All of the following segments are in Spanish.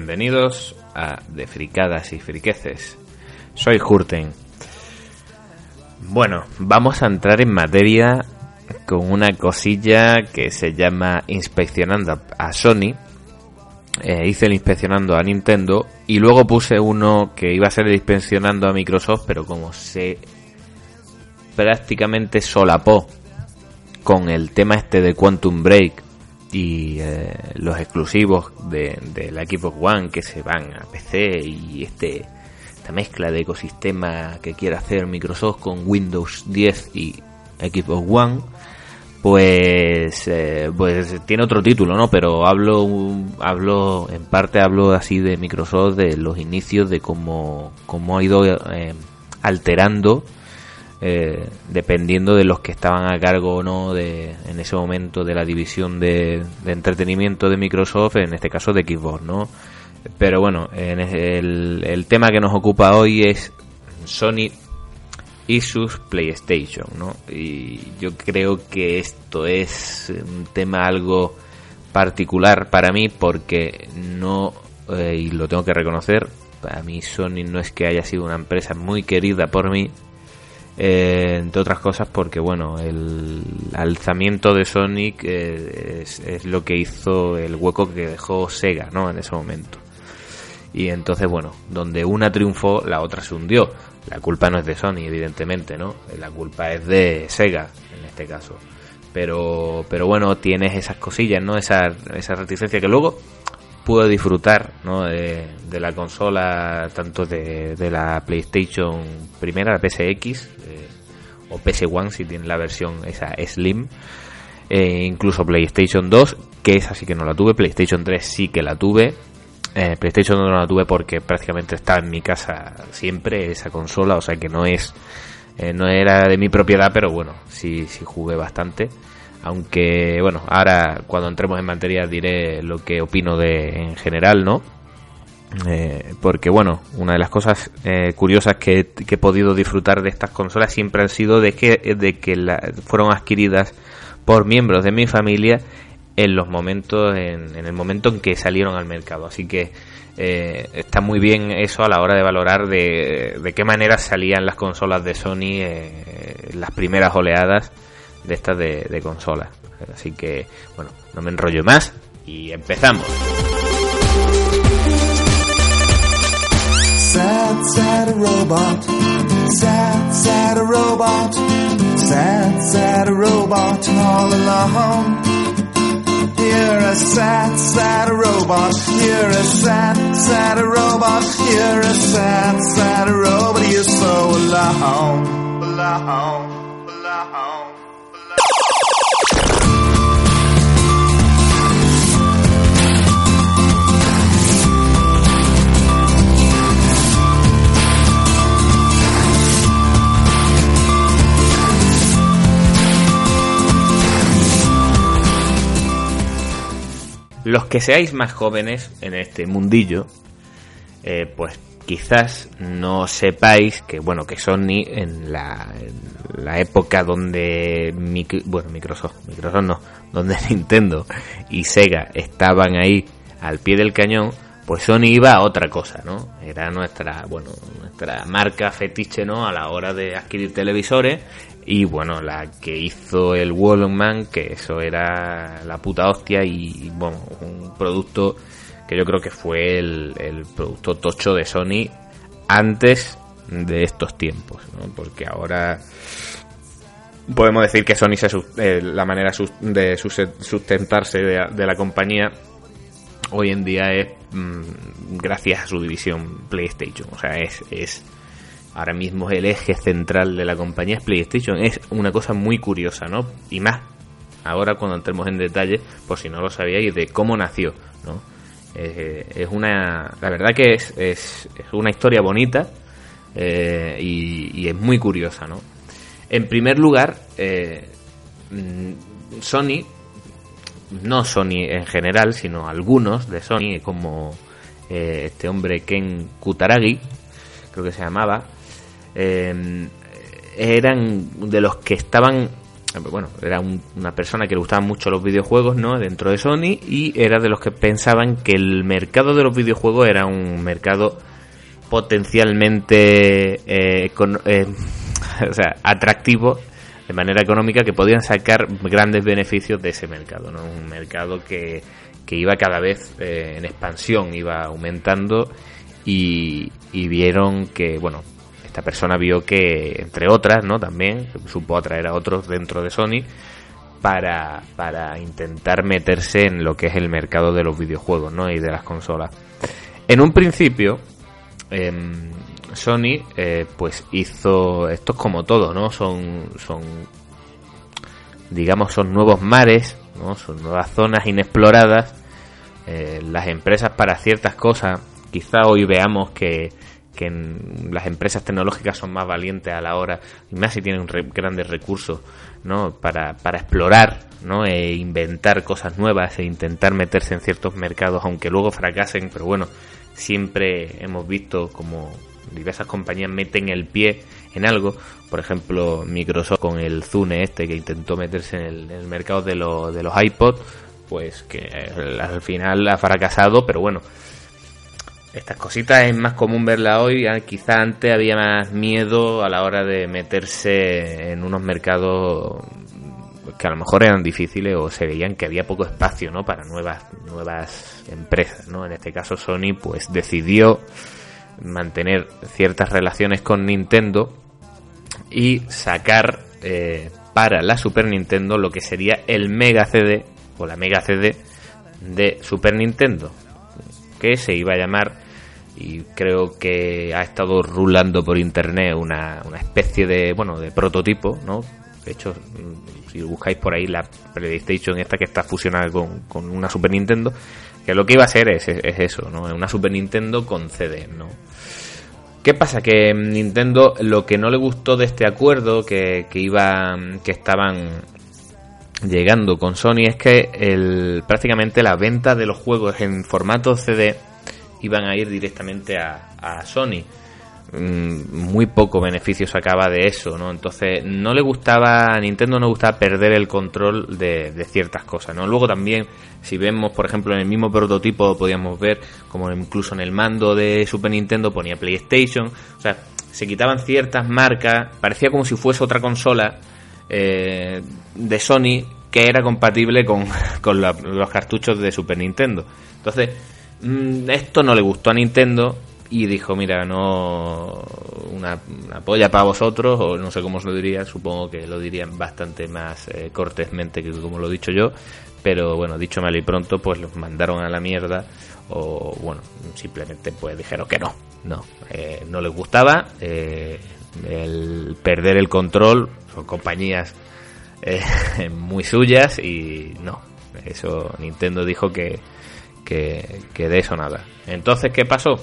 Bienvenidos a De Fricadas y Friqueces. Soy Hurten. Bueno, vamos a entrar en materia con una cosilla que se llama inspeccionando a Sony. Eh, hice el inspeccionando a Nintendo y luego puse uno que iba a ser el inspeccionando a Microsoft, pero como se prácticamente solapó con el tema este de Quantum Break y eh, los exclusivos de, de, la Xbox One que se van a PC y este esta mezcla de ecosistema que quiere hacer Microsoft con Windows 10 y Xbox One pues eh, pues tiene otro título no pero hablo hablo en parte hablo así de Microsoft de los inicios de cómo cómo ha ido eh, alterando eh, dependiendo de los que estaban a cargo o no de, en ese momento de la división de, entretenimiento de Microsoft, en este caso de Xbox, ¿no? Pero bueno, en el, tema que nos ocupa hoy es Sony y sus PlayStation, ¿no? Y yo creo que esto es un tema algo particular para mí porque no, eh, y lo tengo que reconocer, para mí Sony no es que haya sido una empresa muy querida por mí, eh, entre otras cosas porque bueno el alzamiento de Sonic eh, es, lo que hizo el hueco que dejó Sega no en ese momento. Y entonces bueno donde una triunfó la otra se hundió. La culpa no es de Sony evidentemente no la culpa es de Sega en este caso. Pero pero bueno tienes esas cosillas no esa esa reticencia que luego pude disfrutar ¿no? de, la consola, tanto de, la PlayStation primera, la PSX, eh, o PS1 si tiene la versión esa Slim, eh, incluso PlayStation 2, que esa sí que no la tuve, PlayStation 3 sí que la tuve, eh, PlayStation 2 no la tuve porque prácticamente está en mi casa siempre esa consola, o sea que no es no era de mi propiedad, pero bueno, sí, sí jugué bastante. Aunque, bueno, ahora cuando entremos en materia diré lo que opino de en general, ¿no? Eh, porque, bueno, una de las cosas eh, curiosas que, he podido disfrutar de estas consolas siempre han sido de que, de que fueron adquiridas por miembros de mi familia en los momentos, en, el momento en que salieron al mercado. Así que eh, está muy bien eso a la hora de valorar de, de qué manera salían las consolas de Sony, las primeras oleadas de estas de, de consolas. Así que, bueno, no me enrollo más y empezamos. Sad, sad robot. Sad, sad robot. Sad, sad robot all alone. You're a sad, sad robot. You're a sad, sad robot. You're a sad, sad robot. You're so alone. Alone. Los que seáis más jóvenes en este mundillo, eh, pues quizás no sepáis que bueno que Sony en la, época donde bueno Microsoft Microsoft no donde Nintendo y Sega estaban ahí al pie del cañón pues Sony iba a otra cosa no era nuestra bueno nuestra marca fetiche no a la hora de adquirir televisores y bueno, la que hizo el Wallman, que eso era la puta hostia y, bueno, un producto que yo creo que fue el, producto tocho de Sony antes de estos tiempos, ¿no? Porque ahora podemos decir que Sony se, eh, la manera de sustentarse de, la compañía hoy en día es mm, gracias a su división PlayStation, o sea, es, es ahora mismo el eje central de la compañía es PlayStation. Es una cosa muy curiosa, ¿no? Y más ahora cuando entremos en detalle, por si no lo sabíais, de cómo nació, ¿no? Eh, es una, la verdad que es, es, una historia bonita eh, y, es muy curiosa, ¿no? En primer lugar, eh, mm, Sony, no Sony en general, sino algunos de Sony, como este hombre Ken Kutaragi, creo que se llamaba, eh, eran de los que estaban bueno, era una persona que le gustaban mucho los videojuegos, ¿no? Dentro de Sony y era de los que pensaban que el mercado de los videojuegos era un mercado potencialmente eh, eh, o sea, atractivo de manera económica que podían sacar grandes beneficios de ese mercado, ¿no? Un mercado que, que iba cada vez eh, en expansión, iba aumentando y vieron que, bueno, esta persona vio que, entre otras, ¿no? También supo atraer a otros dentro de Sony para, para intentar meterse en lo que es el mercado de los videojuegos, ¿no? Y de las consolas. En un principio, em, Sony, eh, pues hizo, esto es como todo, ¿no? Son, son, digamos, son nuevos mares, ¿no? Son nuevas zonas inexploradas. Eh, las empresas para ciertas cosas, quizá hoy veamos que que las empresas tecnológicas son más valientes a la hora, y más si tienen grandes recursos, ¿no? Para, para explorar, ¿no? E inventar cosas nuevas e intentar meterse en ciertos mercados, aunque luego fracasen, pero bueno, siempre hemos visto como diversas compañías meten el pie en algo, por ejemplo Microsoft con el Zune este que intentó meterse en el, mercado de, de los iPods, pues que al final ha fracasado, pero bueno, estas cositas es más común verla hoy. Ah, quizá antes había más miedo a la hora de meterse en unos mercados que a lo mejor eran difíciles o se veían que había poco espacio ¿no? para nuevas, nuevas empresas. ¿no? En este caso Sony pues decidió mantener ciertas relaciones con Nintendo y sacar eh, para la Super Nintendo lo que sería el Mega CD o la Mega CD de Super Nintendo que se iba a llamar y creo que ha estado rulando por internet una, una especie de bueno de prototipo no de hecho si buscáis por ahí la PlayStation esta que está fusionada con, con una Super Nintendo que lo que iba a ser es, es eso no una Super Nintendo con CD no ¿Qué pasa? Que Nintendo lo que no le gustó de este acuerdo que, que iba que estaban llegando con Sony es que el, prácticamente la venta de los juegos en formato CD iban a ir directamente a, a Sony. Mm, muy poco beneficio sacaba de eso, ¿no? Entonces no le gustaba, a Nintendo no gustaba perder el control de, de, ciertas cosas, ¿no? Luego también, si vemos, por ejemplo, en el mismo prototipo podíamos ver como incluso en el mando de Super Nintendo ponía PlayStation, o sea, se quitaban ciertas marcas, parecía como si fuese otra consola eh, de Sony que era compatible con, los cartuchos de Super Nintendo. Entonces, mm, esto no le gustó a Nintendo y dijo, mira, no una, polla para vosotros, o no sé cómo os lo diría, supongo que lo dirían bastante más eh, cortésmente que como lo he dicho yo, pero bueno, dicho mal y pronto, pues los mandaron a la mierda, o bueno, simplemente pues dijeron que no, no, eh, no les gustaba, el perder el control, son compañías eh, muy suyas y no, eso Nintendo dijo que, que, de eso nada. Entonces, ¿qué pasó?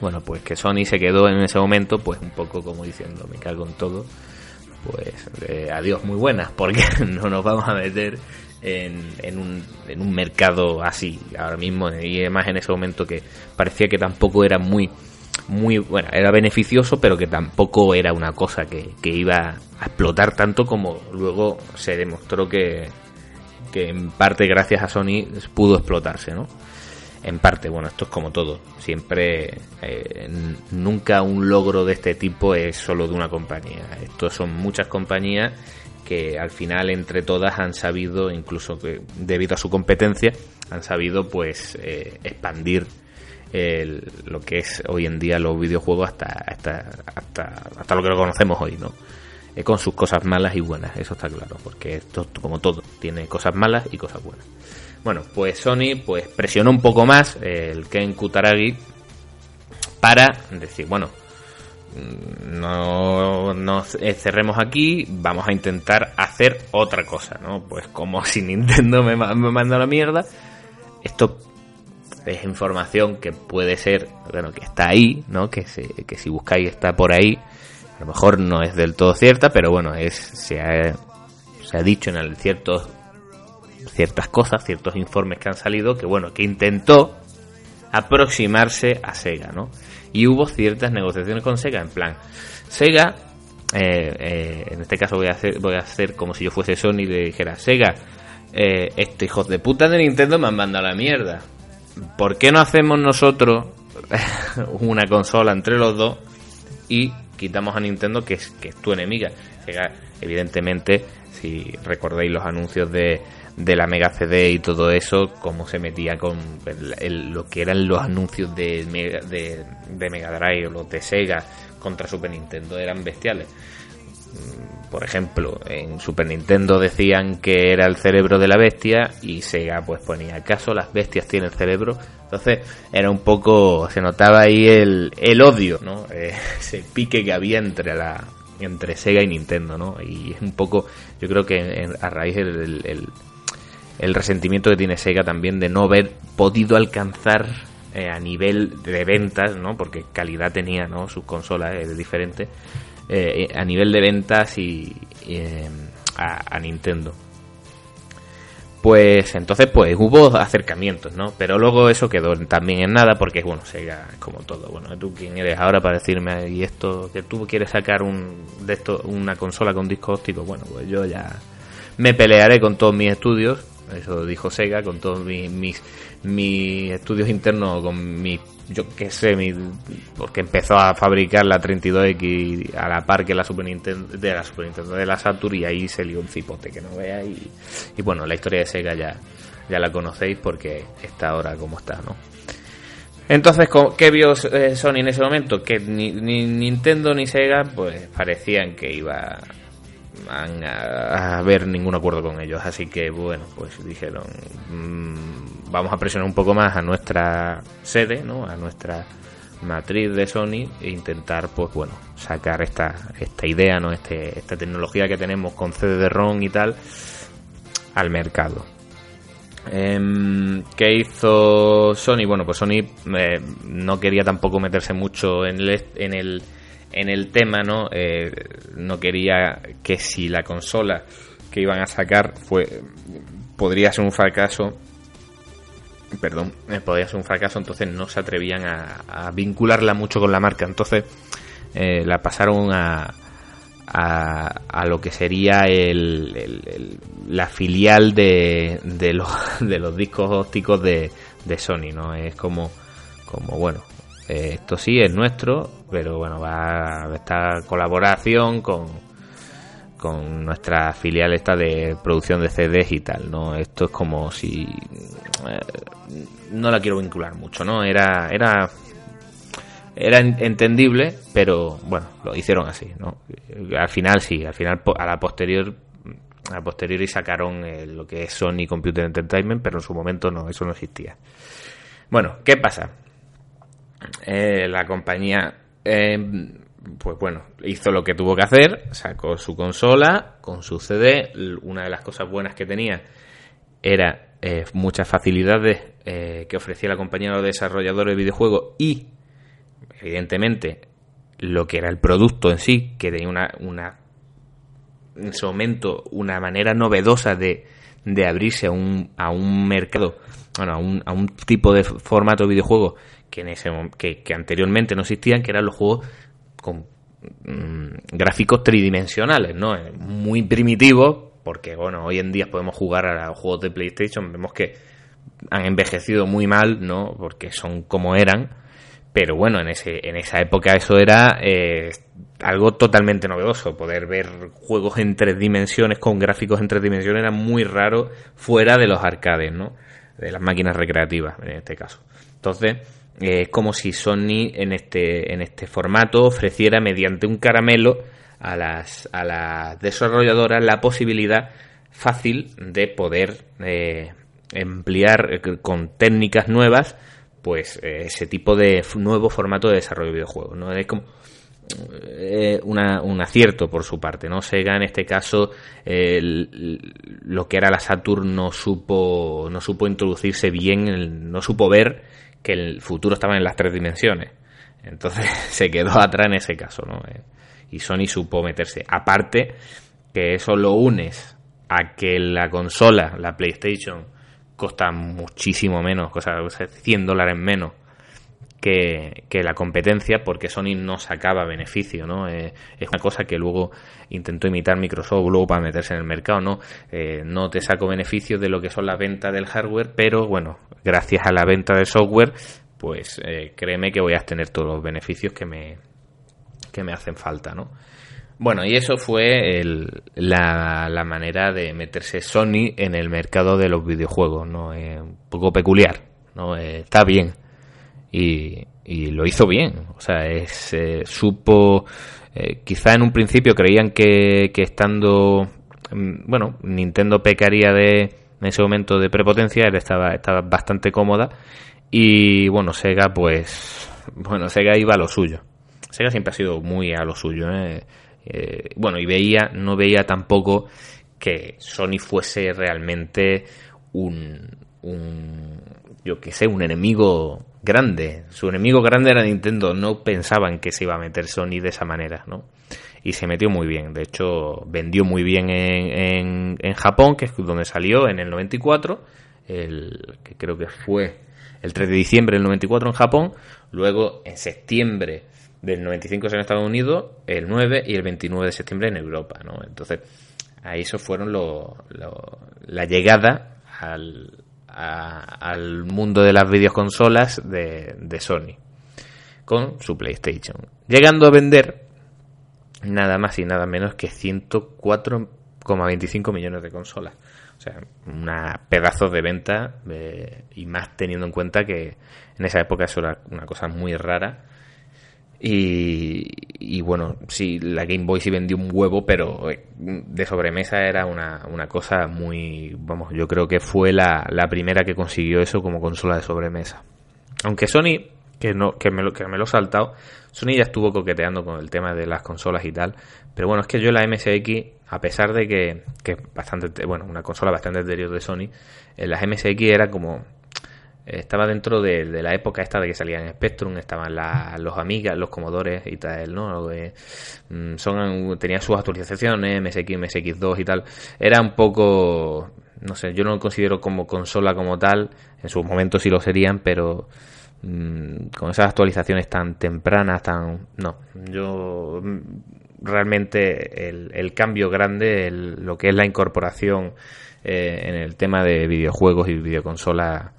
Bueno, pues que Sony se quedó en ese momento, pues un poco como diciendo, me cago en todo, pues eh, adiós muy buenas, porque no nos vamos a meter en, en, un, en un mercado así ahora mismo, y además en ese momento que parecía que tampoco era muy muy bueno, era beneficioso, pero que tampoco era una cosa que, que iba a explotar tanto como luego se demostró que, que en parte gracias a Sony pudo explotarse, ¿no? En parte, bueno, esto es como todo. Siempre, eh, nunca un logro de este tipo es solo de una compañía. Estos son muchas compañías que al final entre todas han sabido, incluso que debido a su competencia, han sabido pues eh, expandir lo que es hoy en día los videojuegos hasta, hasta, hasta, hasta lo que lo conocemos hoy, ¿no? Eh, con sus cosas malas y buenas, eso está claro, porque esto, como todo, tiene cosas malas y cosas buenas. Bueno, pues Sony pues presionó un poco más el Ken Kutaragi para decir, bueno, mm, no nos cerremos aquí, vamos a intentar hacer otra cosa, ¿no? Pues como si Nintendo me, me manda la mierda, esto es información que puede ser, bueno, que está ahí, ¿no? Que, se, que si buscáis está por ahí. A lo mejor no es del todo cierta, pero bueno, es se ha, se ha dicho en el ciertos ciertas cosas, ciertos informes que han salido, que bueno, que intentó aproximarse a Sega, ¿no? Y hubo ciertas negociaciones con Sega, en plan, Sega en este caso voy a hacer voy a hacer como si yo fuese Sony y le dijera Sega este hijo de puta de Nintendo me han mandado a la mierda ¿por qué no hacemos nosotros una consola entre los dos y quitamos a Nintendo que es, que es tu enemiga? evidentemente, si recordáis los anuncios de, la Mega CD y todo eso, cómo se metía con lo que eran los anuncios de de, de Mega Drive o los de Sega contra Super Nintendo, eran bestiales por ejemplo, en Super Nintendo decían que era el cerebro de la bestia y Sega pues ponía acaso las bestias tienen cerebro. Entonces era un poco, se notaba ahí el, el odio, ¿no? Eh, ese pique que había entre la entre Sega y Nintendo, ¿no? Y es un poco, yo creo que a raíz del el, resentimiento que tiene Sega también de no haber podido alcanzar eh, a nivel de ventas, ¿no? Porque calidad tenía, ¿no? Sus consolas es diferente eh, a nivel de ventas y, eh, a, Nintendo. Pues entonces pues hubo acercamientos, ¿no? Pero luego eso quedó también en nada porque bueno, Sega es como todo. Bueno, tú quién eres ahora para decirme y esto que tú quieres sacar un de esto una consola con disco óptico, bueno, pues yo ya me pelearé con todos mis estudios, eso dijo Sega, con todos mis, mis, mis estudios internos, con mis yo qué sé, mi, porque empezó a fabricar la 32X a la par que la Super Nintendo, de la Super Nintendo de la Saturn y ahí se lió un cipote que no vea y, y bueno, la historia de Sega ya, ya la conocéis porque está ahora como está, ¿no? Entonces, ¿qué vio eh, Sony en ese momento? Que ni, ni Nintendo ni Sega pues parecían que iba a, a ver ningún acuerdo con ellos. Así que bueno, pues dijeron, mm, vamos a presionar un poco más a nuestra sede, ¿no? A nuestra matriz de Sony e intentar, pues bueno, sacar esta, esta idea, ¿no? Este, esta tecnología que tenemos con CD-ROM y tal al mercado. Eh, ¿Qué hizo Sony? Bueno, pues Sony eh, no quería tampoco meterse mucho en el en el tema, ¿no? Eh, no quería que si la consola que iban a sacar fue podría ser un fracaso, perdón, eh, podría ser un fracaso, entonces no se atrevían a, vincularla mucho con la marca, entonces eh, la pasaron a, a, lo que sería el, la filial de, de, los, de los discos ópticos de, de Sony, ¿no? Es como, como bueno, esto sí es nuestro, pero bueno, va a esta colaboración con, con nuestra filial esta de producción de CDs y tal, ¿no? Esto es como si... Eh, no la quiero vincular mucho, ¿no? Era... era era entendible, pero bueno, lo hicieron así, ¿no? Al final sí, al final a la posterior a posteriori sacaron eh, lo que es Sony Computer Entertainment, pero en su momento no, eso no existía. Bueno, ¿qué pasa? Eh, la compañía, eh, pues bueno, hizo lo que tuvo que hacer, sacó su consola con su CD. Una de las cosas buenas que tenía era eh, muchas facilidades que ofrecía la compañía a los desarrolladores de videojuegos y, evidentemente, lo que era el producto en sí, que tenía una, en ese momento una manera novedosa de, de abrirse a un, a un mercado, bueno, a un, a un tipo de formato de videojuego que, en ese, que, que anteriormente no existían, que eran los juegos con mm, gráficos tridimensionales, ¿no? Muy primitivos, porque bueno, hoy en día podemos jugar a los juegos de PlayStation, vemos que han envejecido muy mal, ¿no? Porque son como eran, pero bueno, en, ese, en esa época eso era eh, algo totalmente novedoso, poder ver juegos en tres dimensiones con gráficos en tres dimensiones era muy raro fuera de los arcades, ¿no? De las máquinas recreativas, en este caso. Entonces, es como si Sony en este, en este formato ofreciera mediante un caramelo a las, a las desarrolladoras la posibilidad fácil de poder eh, emplear eh, con técnicas nuevas pues eh, ese tipo de nuevo formato de desarrollo de videojuegos no es como un acierto por su parte no Sega en este caso lo que era la Saturn no supo no supo introducirse bien no supo ver que el futuro estaba en las tres dimensiones. Entonces se quedó atrás en ese caso, ¿no? Eh, y Sony supo meterse. Aparte, que eso lo unes a que la consola, la PlayStation, costa muchísimo menos, cosa 100 dólares menos que, la competencia porque Sony no sacaba beneficio, ¿no? Eh, es una cosa que luego intentó imitar Microsoft luego para meterse en el mercado, ¿no? Eh, no te saco beneficio de lo que son las ventas del hardware, pero bueno, gracias a la venta del software, pues eh, créeme que voy a tener todos los beneficios que me, que me hacen falta, ¿no? Bueno, y eso fue la, la, manera de meterse Sony en el mercado de los videojuegos, ¿no? un poco peculiar, ¿no? está bien y, lo hizo bien. O sea, es, eh, supo. Eh, quizá en un principio creían que, que estando. Mm, bueno, Nintendo pecaría de. En ese momento de prepotencia, él estaba, estaba bastante cómoda. Y bueno, Sega, pues. Bueno, Sega iba a lo suyo. Sega siempre ha sido muy a lo suyo. ¿eh? bueno, y veía, no veía tampoco que Sony fuese realmente un, un yo que sé, un enemigo grande. Su enemigo grande era Nintendo. No pensaban que se iba a meter Sony de esa manera, ¿no? Y se metió muy bien. De hecho, vendió muy bien en, en, Japón, que es donde salió en el 94. El, que creo que fue el 3 de diciembre del 94 en Japón. Luego, en septiembre del 95 en Estados Unidos. El 9 y el 29 de septiembre en Europa, ¿no? Entonces, ahí esos fueron lo, la llegada al, al mundo de las videoconsolas de, de Sony con su PlayStation, llegando a vender nada más y nada menos que 104,25 millones de consolas. O sea, una pedazo de venta y más teniendo en cuenta que en esa época eso era una cosa muy rara y, bueno, sí, la Game Boy sí vendió un huevo, pero eh, de sobremesa era una, una cosa muy. Vamos, yo creo que fue la, la, primera que consiguió eso como consola de sobremesa. Aunque Sony, que, no, que, me, lo, que me lo he saltado, Sony ya estuvo coqueteando con el tema de las consolas y tal. Pero bueno, es que yo la MSX, a pesar de que, que bastante. Bueno, una consola bastante anterior de Sony, eh, las MSX era como estaba dentro de, la época esta de que salían Spectrum, estaban los Amigas, los Comodores y tal, ¿no? Mm, son, tenía sus actualizaciones, MSX, MSX2 y tal. Era un poco, no sé, yo no lo considero como consola como tal, en sus momentos sí lo serían, pero mm, con esas actualizaciones tan tempranas, tan... No, yo mm, realmente el, cambio grande, lo que es la incorporación eh, en el tema de videojuegos y videoconsolas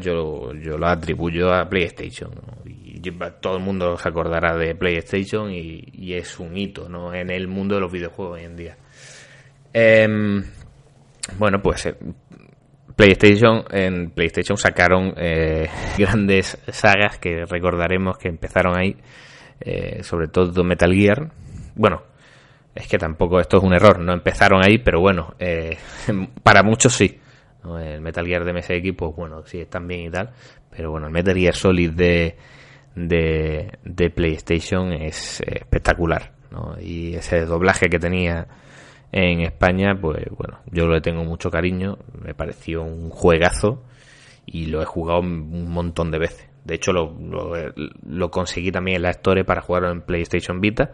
yo, yo lo atribuyo a PlayStation. Y todo el mundo se acordará de PlayStation y, es un hito ¿no? en el mundo de los videojuegos hoy en día. Em, bueno, pues eh, PlayStation, en PlayStation sacaron eh, grandes sagas que recordaremos que empezaron ahí, eh, sobre todo Metal Gear. Bueno, es que tampoco esto es un error, no empezaron ahí, pero bueno, para muchos sí. El Metal Gear de MSX, pues bueno, sí, están bien y tal, pero bueno, el Metal Gear Solid de, de, PlayStation es espectacular, ¿no? Y ese doblaje que tenía en España, pues bueno, yo le tengo mucho cariño, me pareció un juegazo y lo he jugado un montón de veces. De hecho, lo, lo, conseguí también en la Store para jugarlo en PlayStation Vita,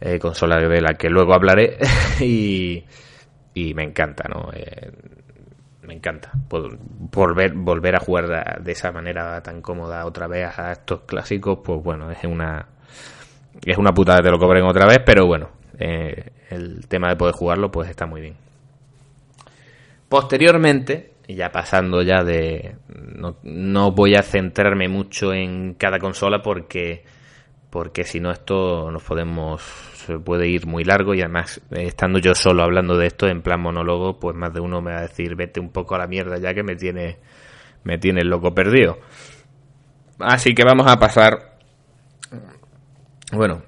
eh, consola de la que luego hablaré, y, y me encanta, ¿no? Eh, me encanta volver, volver a jugar de, esa manera tan cómoda otra vez a estos clásicos, pues bueno, es una es una putada que te lo cobren otra vez, pero bueno, eh, el tema de poder jugarlo pues está muy bien. Posteriormente, ya pasando ya de... No, no voy a centrarme mucho en cada consola porque porque si no esto nos podemos se puede ir muy largo y además estando yo solo hablando de esto en plan monólogo pues más de uno me va a decir vete un poco a la mierda ya que me tiene me tiene el loco perdido así que vamos a pasar bueno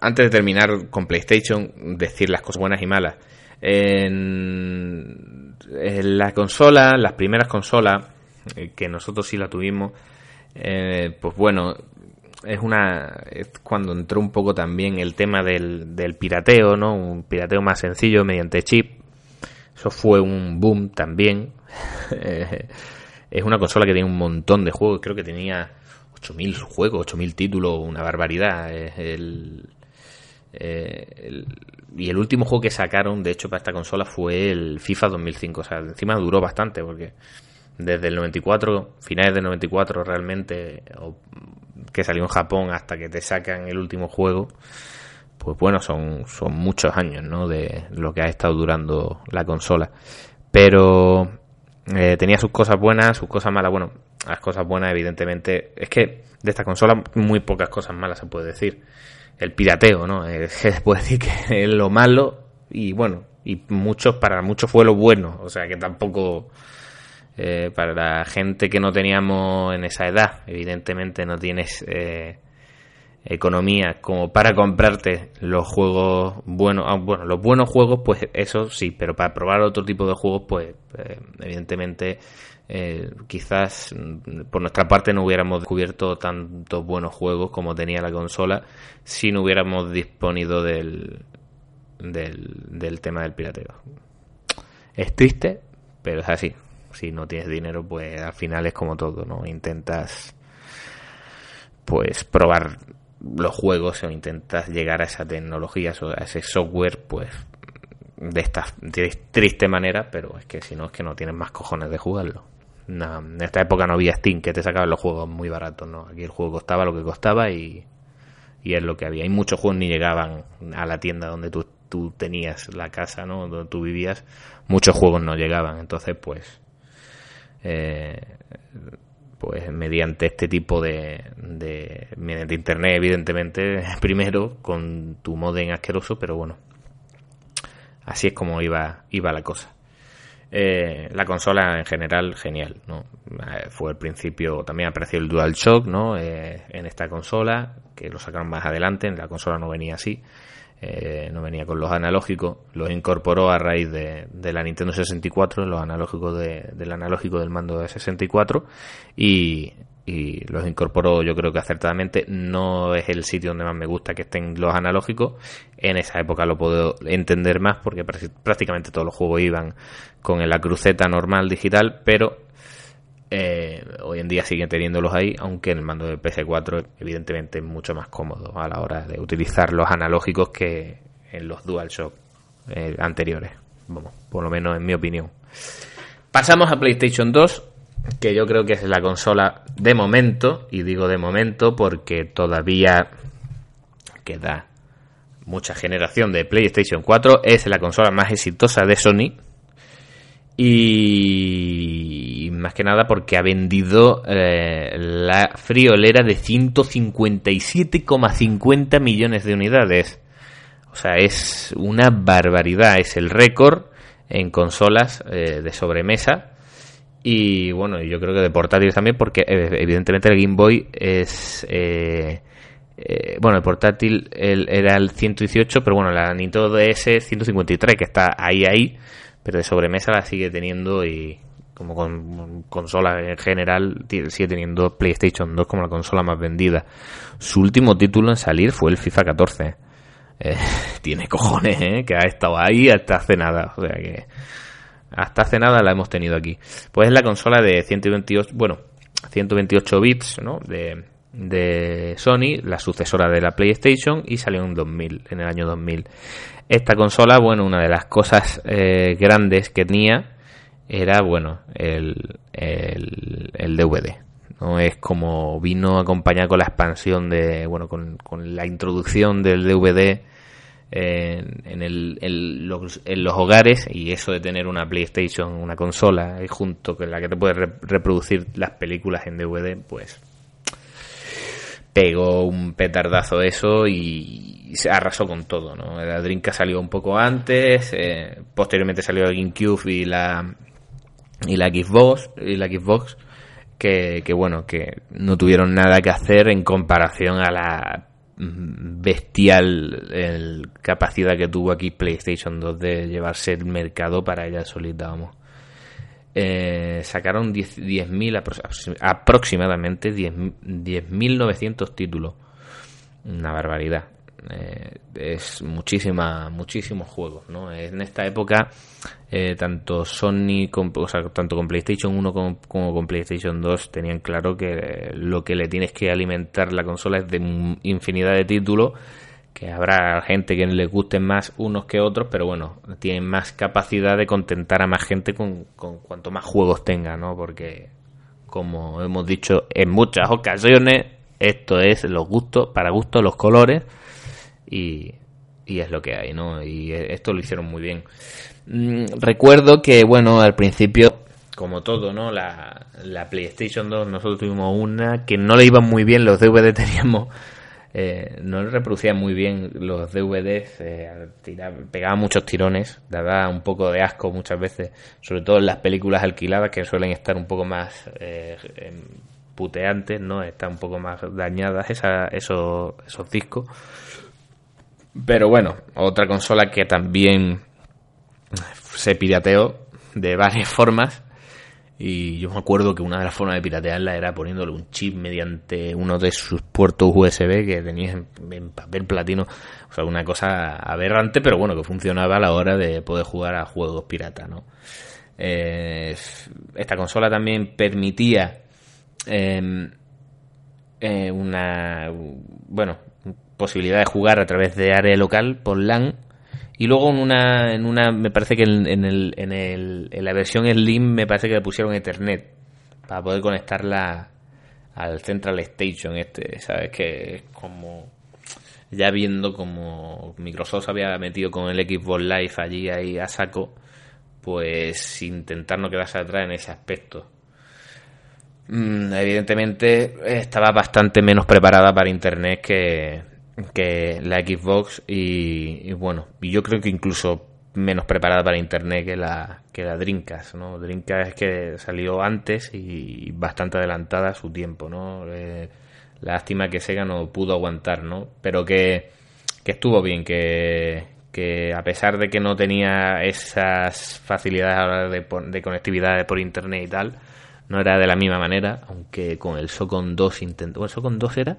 antes de terminar con PlayStation decir las cosas buenas y malas en, en la consola las primeras consolas eh, que nosotros sí la tuvimos eh, pues bueno es una es cuando entró un poco también el tema del, del pirateo, ¿no? Un pirateo más sencillo mediante chip. Eso fue un boom también. es una consola que tiene un montón de juegos, creo que tenía 8000 juegos, 8000 títulos, una barbaridad. El, eh, el, y el último juego que sacaron, de hecho, para esta consola fue el FIFA 2005. O sea, encima duró bastante porque desde el 94, finales del 94 realmente, que salió en Japón hasta que te sacan el último juego, pues bueno, son, son muchos años, ¿no? De lo que ha estado durando la consola. Pero eh, tenía sus cosas buenas, sus cosas malas. Bueno, las cosas buenas, evidentemente, es que de esta consola muy pocas cosas malas se puede decir. El pirateo, ¿no? se puede decir que es lo malo y bueno, y muchos, para muchos fue lo bueno. O sea que tampoco eh, para la gente que no teníamos en esa edad, evidentemente no tienes eh, economía como para comprarte los juegos buenos, ah, bueno, los buenos juegos, pues eso sí, pero para probar otro tipo de juegos, pues eh, evidentemente quizás mm, por nuestra parte no hubiéramos descubierto tantos buenos juegos como tenía la consola si no hubiéramos disponido del, del, del tema del pirateo. Es triste, pero es así si no tienes dinero, pues al final es como todo, ¿no? Intentas pues probar los juegos o intentas llegar a esa tecnología o a ese software, pues de esta triste manera, pero es que si no es que no tienes más cojones de jugarlo. En esta época no había Steam que te sacaban los juegos muy baratos, ¿no? Aquí el juego costaba lo que costaba y, y es lo que había. Y muchos juegos ni llegaban a la tienda donde tú, tú tenías la casa, ¿no? Donde tú vivías. Muchos juegos no llegaban. Entonces, pues, eh, pues mediante este tipo de, de, mediante internet evidentemente primero con tu modem asqueroso pero bueno así es como iba iba la cosa eh, la consola en general genial no eh, fue al principio también apareció el DualShock no en esta consola que lo sacaron más adelante en la consola no venía así eh, no venía con los analógicos, los incorporó a raíz de, la Nintendo 64, los analógicos del analógico del mando de 64 y, y los incorporó yo creo que acertadamente. No es el sitio donde más me gusta que estén los analógicos. En esa época lo puedo entender más porque prácticamente todos los juegos iban con la cruceta normal digital, pero eh, hoy en día siguen teniéndolos ahí, aunque el mando de PS4 evidentemente es mucho más cómodo a la hora de utilizar los analógicos que en los DualShock eh, anteriores. Vamos, por lo menos en mi opinión. Pasamos a PlayStation 2, que yo creo que es la consola de momento, y digo de momento porque todavía queda mucha generación de PlayStation 4, es la consola más exitosa de Sony y más que nada porque ha vendido eh, la friolera de 157,50 millones de unidades. O sea, es una barbaridad. Es el récord en consolas eh, de sobremesa. Y bueno, yo creo que de portátiles también, porque eh, evidentemente el Game Boy es. bueno, el portátil era el 118, pero bueno, la Nintendo DS 153, que está ahí, ahí pero de sobremesa la sigue teniendo y como con consola en general sigue teniendo PlayStation 2 como la consola más vendida. Su último título en salir fue el FIFA 14. Eh, tiene cojones, ¿eh? Que ha estado ahí hasta hace nada. O sea que hasta hace nada la hemos tenido aquí. Pues es la consola de 128, bueno, 128 bits, ¿no? De, de Sony, la sucesora de la PlayStation y salió en 2000, en el año 2000. Esta consola, bueno, una de las cosas eh, grandes que tenía era, bueno, el, DVD. ¿no? Es como vino acompañado con la expansión de, bueno, con la introducción del DVD en, los, hogares y eso de tener una PlayStation, una consola, junto con la que te puedes reproducir las películas en DVD, pues pegó un petardazo eso y se arrasó con todo, ¿no? La Drinka salió un poco antes, eh, posteriormente salió el GameCube y la y la Xbox y la Xbox que, que bueno que no tuvieron nada que hacer en comparación a la bestial capacidad que tuvo aquí PlayStation 2 de llevarse el mercado para ella solita, vamos. Eh, sacaron 10.000 aproximadamente 10.900 títulos. Una barbaridad. Eh, es muchísima, muchísimos juegos, ¿no? En esta época, eh, tanto Sony, sea, tanto con PlayStation 1 como, con PlayStation 2 tenían claro que lo que le tienes que alimentar la consola es de infinidad de títulos que habrá gente que les gusten más unos que otros, pero bueno, tienen más capacidad de contentar a más gente con, con cuanto más juegos tenga, ¿no? Porque, como hemos dicho en muchas ocasiones, esto es los gustos, para gustos los colores, y, es lo que hay, ¿no? Y esto lo hicieron muy bien. Mm, recuerdo que, bueno, al principio, como todo, ¿no? La, la PlayStation 2, nosotros tuvimos una que no le iban muy bien, los DVD teníamos eh, no reproducía muy bien los DVDs, eh, pegaba muchos tirones, daba un poco de asco muchas veces, sobre todo en las películas alquiladas que suelen estar un poco más eh, puteantes, ¿no? Están un poco más dañadas esa, esos, esos discos. Pero bueno, otra consola que también se pirateó de varias formas y yo me acuerdo que una de las formas de piratearla era poniéndole un chip mediante uno de sus puertos USB que tenía en, papel platino. O sea, una cosa aberrante, pero bueno, que funcionaba a la hora de poder jugar a juegos pirata, ¿no? Eh, esta consola también permitía em, eh, una, bueno, posibilidad de jugar a través de área local por LAN y luego en una, en una me parece que en, el, en, el, en la versión Slim me parece que le pusieron Ethernet para poder conectarla al Central Station este, ¿sabes? Que es como ya viendo como Microsoft se había metido con el Xbox Live allí ahí a saco, pues intentar no quedarse atrás en ese aspecto. Mm, evidentemente estaba bastante menos preparada para Internet que, que la Xbox y, bueno, y yo creo que incluso menos preparada para internet que la que la Dreamcast, ¿no? Dreamcast es que salió antes y bastante adelantada a su tiempo, ¿no? Eh, lástima que Sega no pudo aguantar, ¿no? Pero que, que estuvo bien, que, que a pesar de que no tenía esas facilidades de, de conectividad por internet y tal, no era de la misma manera, aunque con el Socon 2 intentó, ¿el Socon 2 era?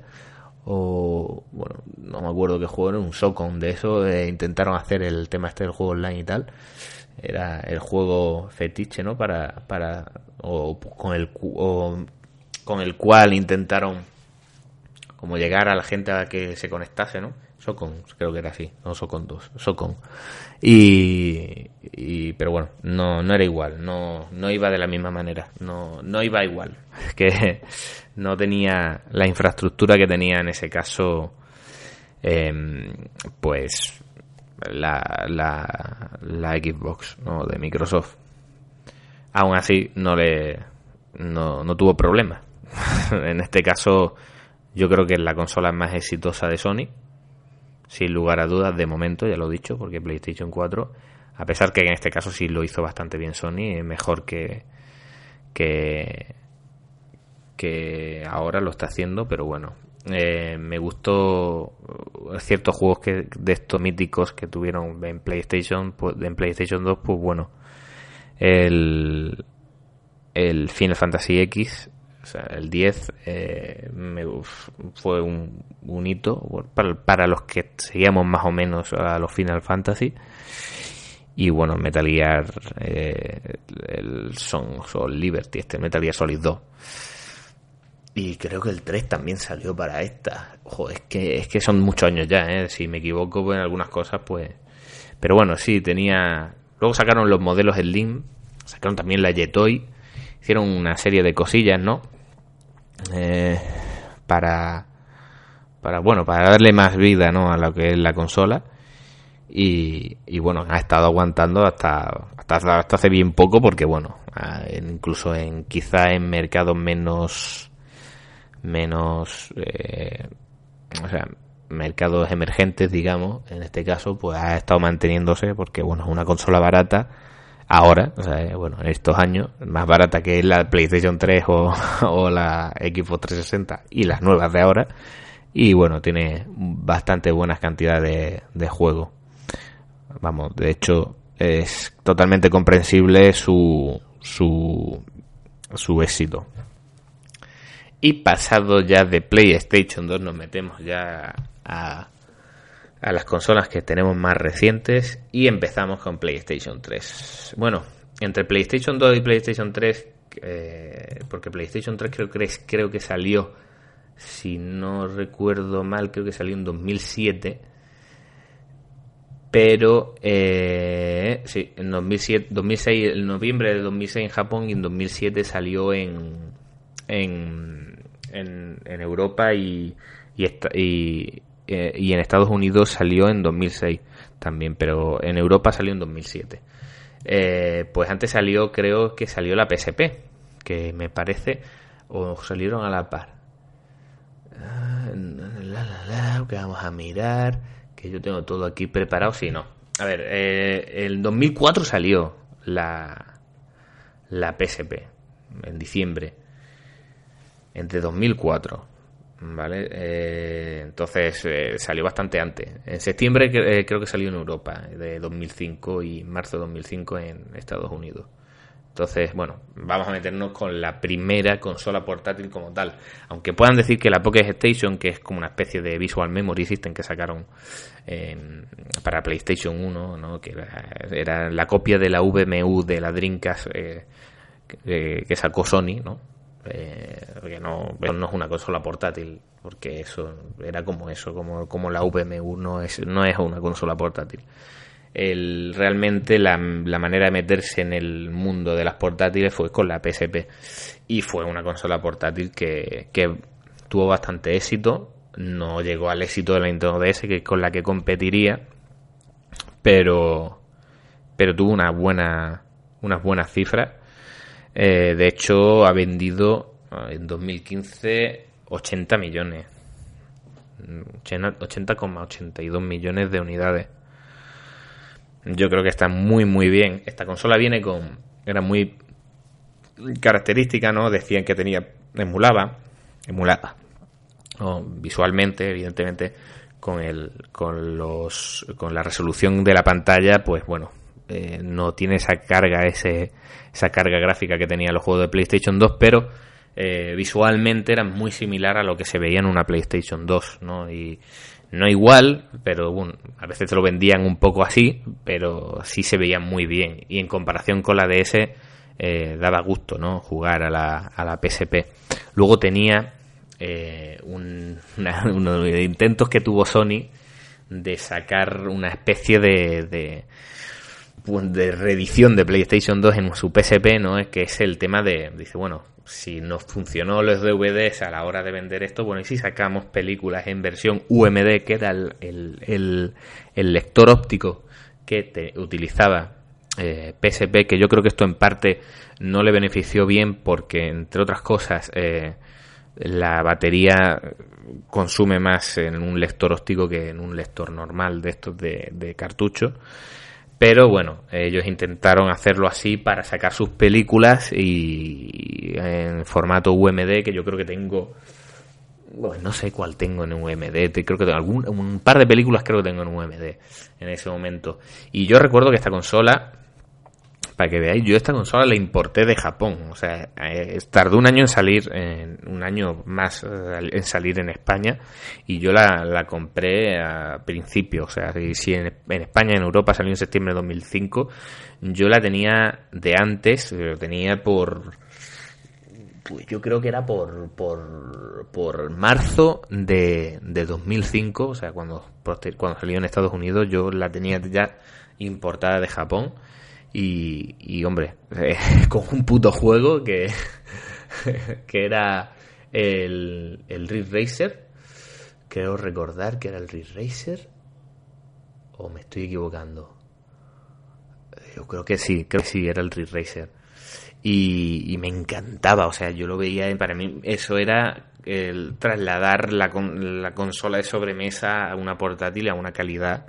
O bueno, no me acuerdo qué juego era, un Socon de eso, eh, intentaron hacer el tema este del juego online y tal. Era el juego fetiche, ¿no? Para, para, o con el, o con el cual intentaron como llegar a la gente a que se conectase, ¿no? Socon, creo que era así, no Socon 2, Socon. Y, y, pero bueno, no, no era igual, no, no iba de la misma manera, no, no iba igual. que no tenía la infraestructura que tenía en ese caso, em, pues la, la, Xbox ¿no? de Microsoft. Aún así, no le no, no tuvo problemas. en este caso, yo creo que es la consola más exitosa de Sony sin lugar a dudas, de momento, ya lo he dicho, porque PlayStation 4, a pesar que en este caso sí lo hizo bastante bien Sony, mejor que, que, ahora lo está haciendo, pero bueno, eh, me gustó ciertos juegos que de estos míticos que tuvieron en PlayStation, pues, en PlayStation 2, pues bueno, el, Final Fantasy X o sea, el 10 eh, fue un, hito para, los que seguíamos más o menos a los Final Fantasy. Y bueno, Metal Gear, eh, el Son of Liberty, este Metal Gear Solid 2. Y creo que el 3 también salió para esta. Ojo, es que, es que son muchos años ya, ¿eh? Si me equivoco en algunas cosas, pues... Pero bueno, sí, tenía... Luego sacaron los modelos Slim, sacaron también la Jetoy, hicieron una serie de cosillas, ¿no? Eh, para, para, bueno, para darle más vida, ¿no? A lo que es la consola. Y, bueno, ha estado aguantando hasta, hasta, hace bien poco porque, bueno, incluso en quizá en mercados menos, menos, eh, o sea, mercados emergentes, digamos, en este caso, pues ha estado manteniéndose porque, bueno, es una consola barata ahora, o sea, eh, bueno, en estos años, más barata que la PlayStation 3 o, la Xbox 360 y las nuevas de ahora. Y bueno, tiene bastante buenas cantidades de, juego. Vamos, de hecho, es totalmente comprensible su, su, su éxito. Y pasado ya de PlayStation 2 nos metemos ya a a las consolas que tenemos más recientes y empezamos con PlayStation 3. Bueno, entre PlayStation 2 y PlayStation 3, eh, porque PlayStation 3 creo, creo que salió, si no recuerdo mal, creo que salió en 2007 pero eh, sí, en 2007, 2006, en noviembre de 2006 en Japón y en 2007 salió en, en, en, Europa y, y, eh, y, en Estados Unidos salió en 2006 también, pero en Europa salió en 2007. Eh, pues antes salió, creo que salió la PSP, que me parece, o salieron a la par. Ah, que vamos a mirar, yo tengo todo aquí preparado, si no. A ver, eh, el 2004 salió la, la PSP, en diciembre, entre 2004. ¿Vale? Eh, entonces eh, salió bastante antes. En septiembre creo que salió en Europa, de 2005 y marzo de 2005 en Estados Unidos. Entonces, bueno, vamos a meternos con la primera consola portátil como tal. Aunque puedan decir que la Pocket Station, que es como una especie de Visual Memory System que sacaron para PlayStation 1, ¿no? que era, la copia de la VMU de la Dreamcast eh, que, sacó Sony, ¿no? Eh, porque no, no es una consola portátil, porque eso era como eso, como, como la VMU no es, no es una consola portátil el, realmente la, manera de meterse en el mundo de las portátiles fue con la PSP y fue una consola portátil que, tuvo bastante éxito. No llegó al éxito de la Nintendo DS que con la que competiría pero pero tuvo una buena unas buenas cifras. Eh, de hecho ha vendido eh, en 2015 80 millones. 80,82 millones de unidades yo creo que está muy, muy bien. Esta consola viene con. Era muy característica, ¿no? Decían que tenía. Emulaba. Emulaba. visualmente, evidentemente, con el. con los. con la resolución de la pantalla, pues bueno. Eh, no tiene esa carga, ese, esa carga gráfica que tenía los juegos de PlayStation 2, pero eh, visualmente era muy similar a lo que se veía en una PlayStation 2, ¿no? Y no igual, pero bueno, a veces se lo vendían un poco así, pero sí se veían muy bien. Y en comparación con la DS, eh, daba gusto, ¿no? Jugar a la, a la PSP. Luego tenía eh, un, unos intentos que tuvo Sony de sacar una especie de, de, pues, de reedición de PlayStation 2 en su PSP, ¿no? Es que es el tema de, dice, bueno, si nos funcionó los DVDs a la hora de vender esto, bueno, y si sacamos películas en versión UMD, que era el, lector óptico que te utilizaba eh, PSP, que yo creo que esto en parte no le benefició bien porque, entre otras cosas, eh, la batería consume más en un lector óptico que en un lector normal de estos de cartucho. Pero bueno, ellos intentaron hacerlo así para sacar sus películas y en formato UMD, que yo creo que tengo. Bueno, no sé cuál tengo en UMD, creo que tengo algún, un par de películas creo que tengo en UMD en ese momento. Y yo recuerdo que esta consola para que veáis, yo esta consola la importé de Japón. O sea, eh, tardó un año en salir, un año más eh, en salir en España. Y yo la, la compré a principio. O sea, si en, España, en Europa salió en septiembre de 2005, yo la tenía de antes, lo tenía por. Pues yo creo que era por, por, por marzo de, de 2005, o sea, cuando, cuando salió en Estados Unidos, yo la tenía ya importada de Japón y, hombre, con un puto juego que, que era el, el Ridge Racer. Creo recordar que era el Ridge Racer. ¿O me estoy equivocando? Yo creo que sí, creo que sí, era el Ridge Racer. Y, me encantaba, o sea, yo lo veía, para mí eso era el trasladar la, la consola de sobremesa a una portátil a una calidad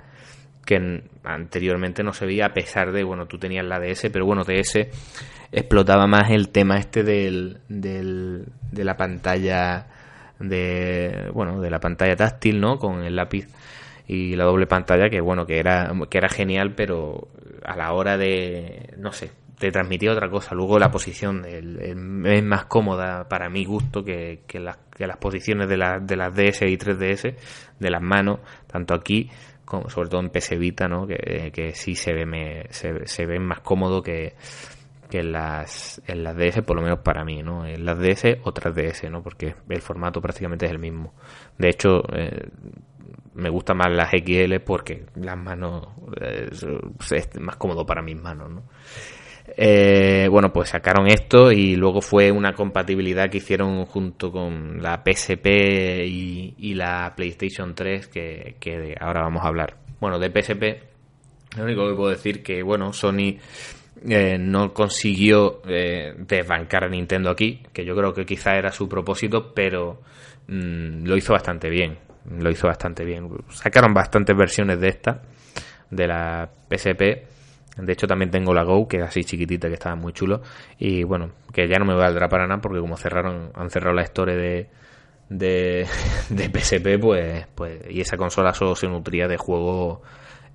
que anteriormente no se veía a pesar de, bueno, tú tenías la DS, pero bueno, DS explotaba más el tema este del, del, de la pantalla de, bueno, de la pantalla táctil, ¿no? Con el lápiz y la doble pantalla que bueno, que era, que era genial, pero a la hora de, no sé, te transmitía otra cosa. Luego la posición es más cómoda para mi gusto que, que, las, que las posiciones de, la, de las DS y 3DS, de las manos, tanto aquí sobre todo en PS Vita, ¿no? que, que sí se ve, me, se, se ve más cómodo que, que en las, en las DS, por lo menos para mí, ¿no? En las DS o 3DS, ¿no? Porque el formato prácticamente es el mismo. De hecho, eh, me gustan más las XL porque las manos eh, es más cómodo para mis manos, ¿no? Eh, bueno, pues sacaron esto y luego fue una compatibilidad que hicieron junto con la PSP y, la PlayStation 3 que, ahora vamos a hablar. Bueno, de PSP, lo único que puedo decir que, bueno, Sony eh, no consiguió eh, desbancar a Nintendo aquí, que yo creo que quizá era su propósito, pero mm, lo hizo bastante bien. Lo hizo bastante bien. Sacaron bastantes versiones de esta, de la PSP de hecho, también tengo la Go, que es así chiquitita, que estaba muy chulo. Y bueno, que ya no me valdrá para nada, porque como cerraron, han cerrado la historia de, de, PSP, pues, pues, y esa consola solo se nutría de juegos,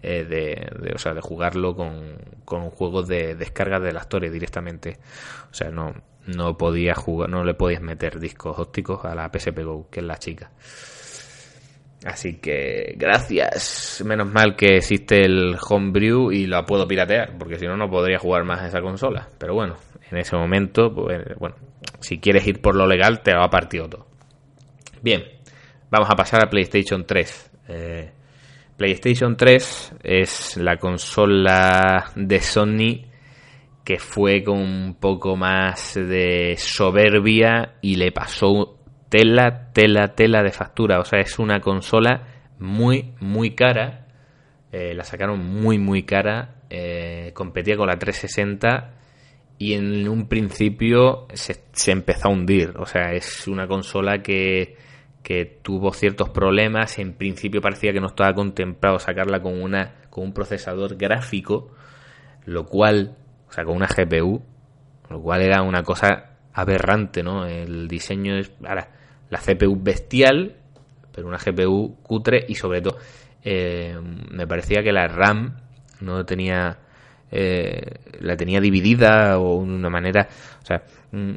eh, de, o sea, de jugarlo con, con juegos de descarga de la historia directamente. O sea, no, no podías jugar, no le podías meter discos ópticos a la PSP Go, que es la chica. Así que gracias. Menos mal que existe el homebrew y la puedo piratear, porque si no, no podría jugar más a esa consola. Pero bueno, en ese momento, pues, bueno, si quieres ir por lo legal, te va a partir todo. Bien, vamos a pasar a PlayStation 3. Eh, PlayStation 3 es la consola de Sony que fue con un poco más de soberbia y le pasó tela, tela, tela de factura. O sea, es una consola muy, muy cara. Eh, la sacaron muy, muy cara. Eh, competía con la 360 y en un principio se, empezó a hundir. O sea, es una consola que, que tuvo ciertos problemas. En principio parecía que no estaba contemplado sacarla con, una, con un procesador gráfico, lo cual, o sea, con una GPU, lo cual era una cosa aberrante, ¿no? El diseño es... Ahora, la CPU bestial, pero una GPU cutre y sobre todo eh, me parecía que la RAM no tenía eh, la tenía dividida o una manera, o sea, mm,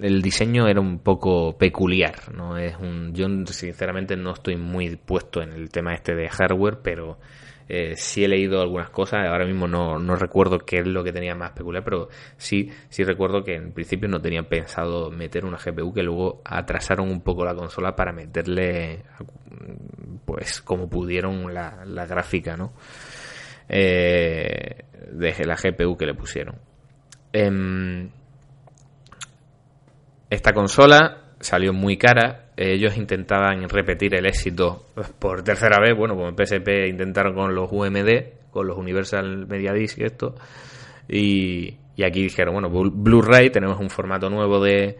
el diseño era un poco peculiar, no es un yo sinceramente no estoy muy puesto en el tema este de hardware, pero eh, sí he leído algunas cosas, ahora mismo no, no, recuerdo qué es lo que tenía más peculiar, pero sí, sí recuerdo que en principio no tenían pensado meter una GPU, que luego atrasaron un poco la consola para meterle, pues como pudieron la, la gráfica, ¿no? Eh, de la GPU que le pusieron. Em, esta consola salió muy cara, ellos intentaban repetir el éxito por tercera vez. Bueno, como en PSP intentaron con los UMD, con los Universal Media Disc y esto. Y, aquí dijeron, bueno, Blu-ray, tenemos un formato nuevo de,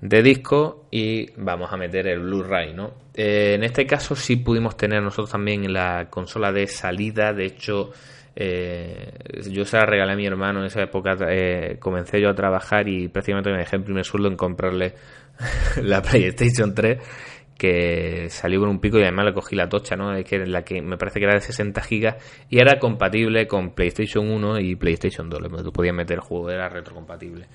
de disco y vamos a meter el Blu-ray, ¿no? Eh, en este caso sí pudimos tener nosotros también la consola de salida, de hecho... Eh, yo se la regalé a mi hermano en esa época, eh, comencé yo a trabajar y prácticamente me dejé el primer sueldo en comprarle la PlayStation 3 que salió con un pico y además le cogí la tocha, ¿no? Es la que me parece que era de 60 gigas y era compatible con PlayStation 1 y PlayStation 2. Tú podías meter el juego, era retrocompatible.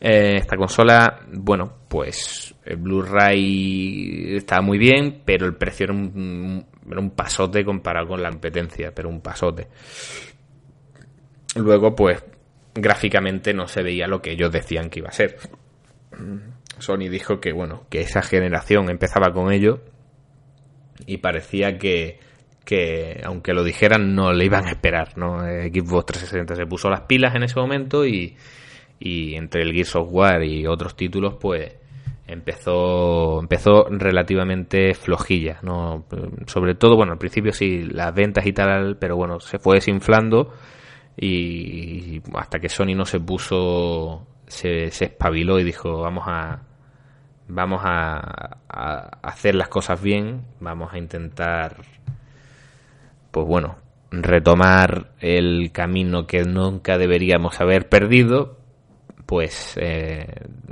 Eh, esta consola, bueno, pues el Blu-ray estaba muy bien, pero el precio era un, era un pasote comparado con la competencia, pero un pasote. Luego, pues, gráficamente no se veía lo que ellos decían que iba a ser. Sony dijo que, bueno, que esa generación empezaba con ello y parecía que, que aunque lo dijeran, no le iban a esperar, ¿no? Xbox 360 se puso las pilas en ese momento y, y entre el Gears of War y otros títulos, pues empezó empezó relativamente flojilla, ¿no? Sobre todo, bueno, al principio sí, las ventas y tal, pero bueno, se fue desinflando y hasta que Sony no se puso se, se espabiló y dijo, vamos a vamos a, hacer las cosas bien, vamos a intentar, pues bueno, retomar el camino que nunca deberíamos haber perdido, pues eh,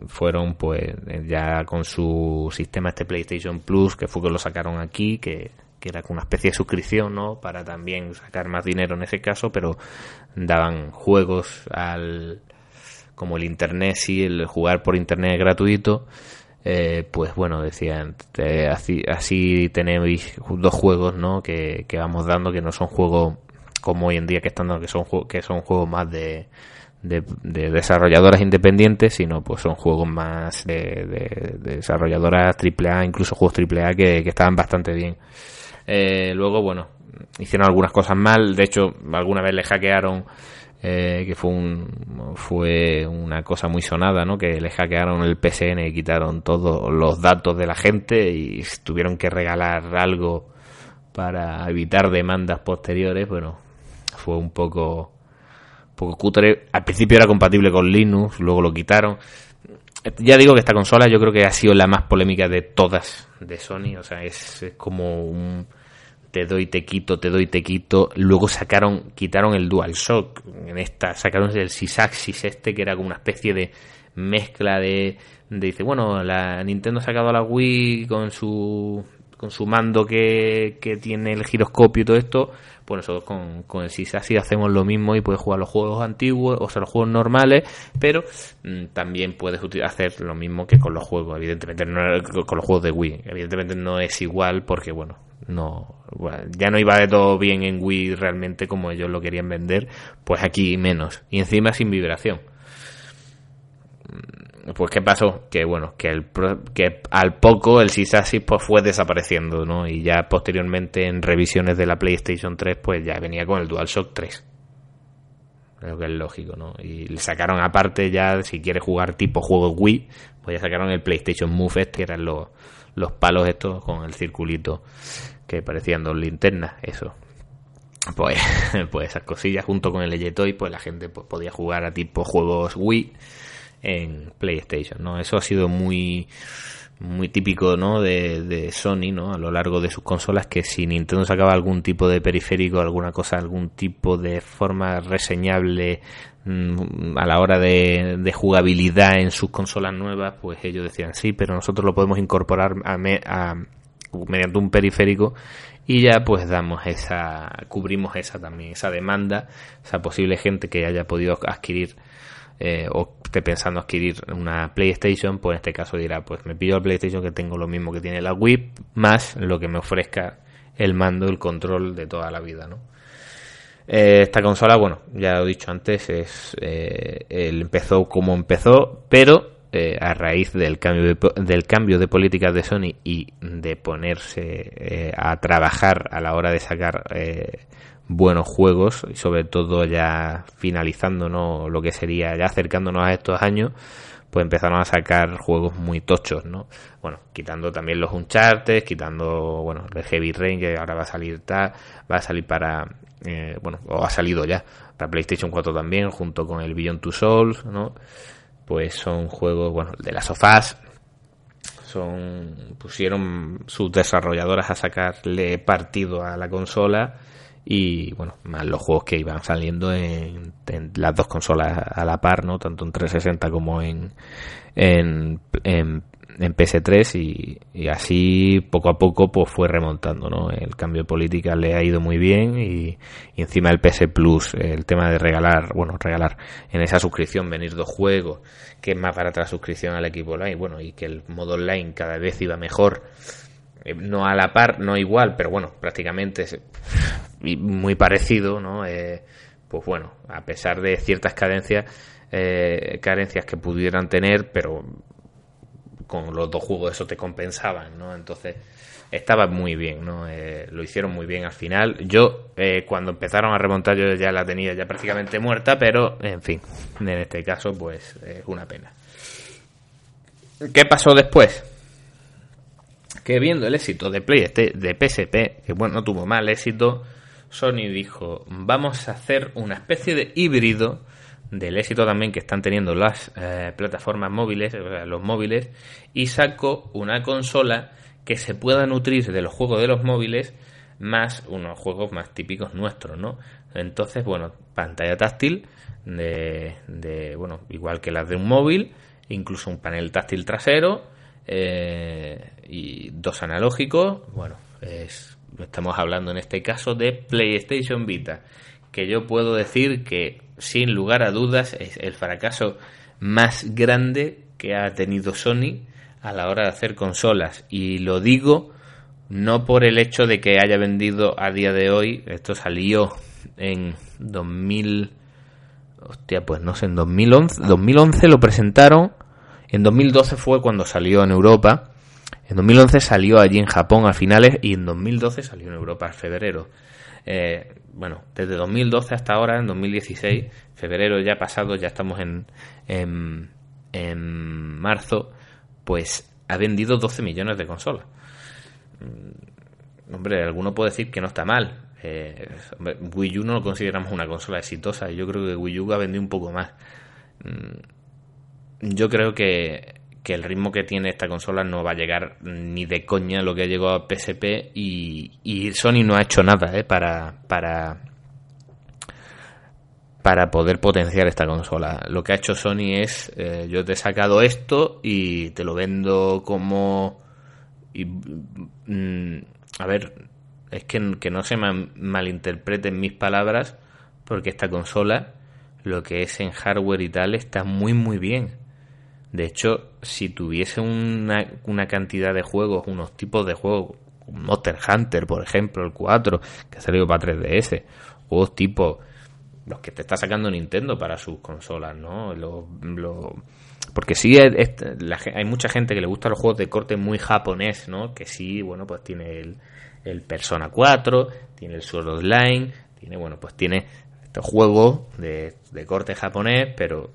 fueron pues ya con su sistema este PlayStation Plus, que fue que lo sacaron aquí, que, que era una especie de suscripción, ¿no? Para también sacar más dinero en ese caso, pero daban juegos al como el internet, sí, el jugar por internet gratuito eh, pues bueno, decían, así, así tenéis dos juegos, ¿no? Que, vamos dando, que no son juegos como hoy en día que están que son, que son juegos más de, de, desarrolladoras independientes, sino pues son juegos más de, de, desarrolladoras AAA, incluso juegos AAA que, que estaban bastante bien. Eh, luego, bueno, hicieron algunas cosas mal, de hecho, alguna vez le hackearon eh, que fue un, fue una cosa muy sonada, ¿no? Que le hackearon el PSN y quitaron todos los datos de la gente y tuvieron que regalar algo para evitar demandas posteriores. Bueno, fue un poco, poco cutre. Al principio era compatible con Linux, luego lo quitaron. Ya digo que esta consola yo creo que ha sido la más polémica de todas de Sony, o sea, es como un te doy, te quito, te doy, te quito. Luego sacaron, quitaron el DualShock. En esta sacaron el Sysaxis este, que era como una especie de mezcla de, dice, bueno, la Nintendo ha sacado la Wii con su con su mando que, tiene el giroscopio y todo esto, pues nosotros con, el Sysaxis hacemos lo mismo y puedes jugar los juegos antiguos, o sea, los juegos normales, pero mm, también puedes hacer lo mismo que con los juegos, evidentemente, no, con los juegos de Wii. Evidentemente no es igual porque, bueno, no ya no iba de todo bien en Wii realmente como ellos lo querían vender pues aquí menos. Y encima sin vibración. Mm, pues qué pasó que bueno que el que al poco el Sysaxis pues fue desapareciendo no y ya posteriormente en revisiones de la PlayStation 3 pues ya venía con el DualShock 3 creo que es lógico no y sacaron aparte ya si quieres jugar tipo juego Wii pues ya sacaron el PlayStation Move este que eran los los palos estos con el circulito que parecían dos linternas, eso. Pues, pues esas cosillas junto con el Ejetoy, pues la gente pues, podía jugar a tipo juegos Wii en PlayStation, ¿no? Eso ha sido muy muy típico ¿no? de, Sony ¿no? a lo largo de sus consolas que si Nintendo sacaba algún tipo de periférico alguna cosa algún tipo de forma reseñable mm, a la hora de, jugabilidad en sus consolas nuevas pues ellos decían sí pero nosotros lo podemos incorporar a, a, mediante un periférico y ya pues damos esa cubrimos esa también esa demanda esa posible gente que haya podido adquirir eh, o esté pensando adquirir una PlayStation pues en este caso dirá pues me pido la PlayStation que tengo lo mismo que tiene la Wii más lo que me ofrezca el mando el control de toda la vida no eh, esta consola bueno ya lo he dicho antes es eh, empezó como empezó pero eh, a raíz del cambio de, del cambio de políticas de Sony y de ponerse eh, a trabajar a la hora de sacar eh, buenos juegos y sobre todo ya finalizando lo que sería ya acercándonos a estos años pues empezaron a sacar juegos muy tochos no bueno quitando también los Uncharted quitando bueno el Heavy Rain que ahora va a salir va a salir para bueno o ha salido ya para PlayStation 4 también junto con el Beyond Two Souls no pues son juegos, bueno, de las sofás, son pusieron sus desarrolladoras a sacarle partido a la consola y bueno, más los juegos que iban saliendo en, las dos consolas a la par, ¿no? Tanto en 360 como en, en, en en PS3 y, así poco a poco pues fue remontando, ¿no? El cambio de política le ha ido muy bien y, encima el PS Plus, el tema de regalar, bueno, regalar en esa suscripción venir dos juegos, que es más barata la suscripción al equipo online, bueno, y que el modo online cada vez iba mejor, eh, no a la par, no igual, pero bueno, prácticamente muy parecido, ¿no? Eh, pues bueno, a pesar de ciertas cadencias, eh, carencias que pudieran tener, pero con los dos juegos eso te compensaban, ¿no? Entonces estaba muy bien, ¿no? Eh, lo hicieron muy bien al final. Yo, eh, cuando empezaron a remontar, yo ya la tenía ya prácticamente muerta, pero, en fin, en este caso, pues, es una pena. ¿Qué pasó después? Que viendo el éxito de Play de PSP, que bueno, no tuvo mal éxito, Sony dijo, vamos a hacer una especie de híbrido del éxito también que están teniendo las eh, plataformas móviles, los móviles, y saco una consola que se pueda nutrir de los juegos de los móviles más unos juegos más típicos nuestros, ¿no? Entonces, bueno, pantalla táctil de, bueno, igual que las de un móvil, incluso un panel táctil trasero eh, y dos analógicos, bueno, estamos hablando en este caso de PlayStation Vita, que yo puedo decir que sin lugar a dudas, es el fracaso más grande que ha tenido Sony a la hora de hacer consolas. Y lo digo no por el hecho de que haya vendido a día de hoy, esto salió en 2000, hostia, pues no sé, en 2011, 2011 lo presentaron, en 2012 fue cuando salió en Europa, en 2011 salió allí en Japón a finales y en 2012 salió en Europa en febrero. Eh, bueno, desde 2012 hasta ahora, en 2016, febrero ya pasado, ya estamos en, en, en marzo, pues ha vendido 12 millones de consolas. Mm, hombre, alguno puede decir que no está mal. Eh, Wii U no lo consideramos una consola exitosa. Yo creo que Wii U ha vendido un poco más. Mm, yo creo que, que el ritmo que tiene esta consola no va a llegar ni de coña lo que llegó a PSP y, Sony no ha hecho nada ¿eh? para, para, para poder potenciar esta consola. Lo que ha hecho Sony es, eh, yo te he sacado esto y te lo vendo como... Y, mm, a ver, es que, que no se malinterpreten mis palabras, porque esta consola, lo que es en hardware y tal, está muy muy bien. De hecho, si tuviese una, una cantidad de juegos, unos tipos de juegos, Monster Hunter, por ejemplo, el 4, que ha salido para 3DS, juegos tipo los que te está sacando Nintendo para sus consolas, ¿no? porque sí, hay mucha gente que le gusta los juegos de corte muy japonés, ¿no? Que sí, bueno, pues tiene el, el Persona 4, tiene el Sword Online, tiene, bueno, pues tiene estos juegos de, de corte japonés, pero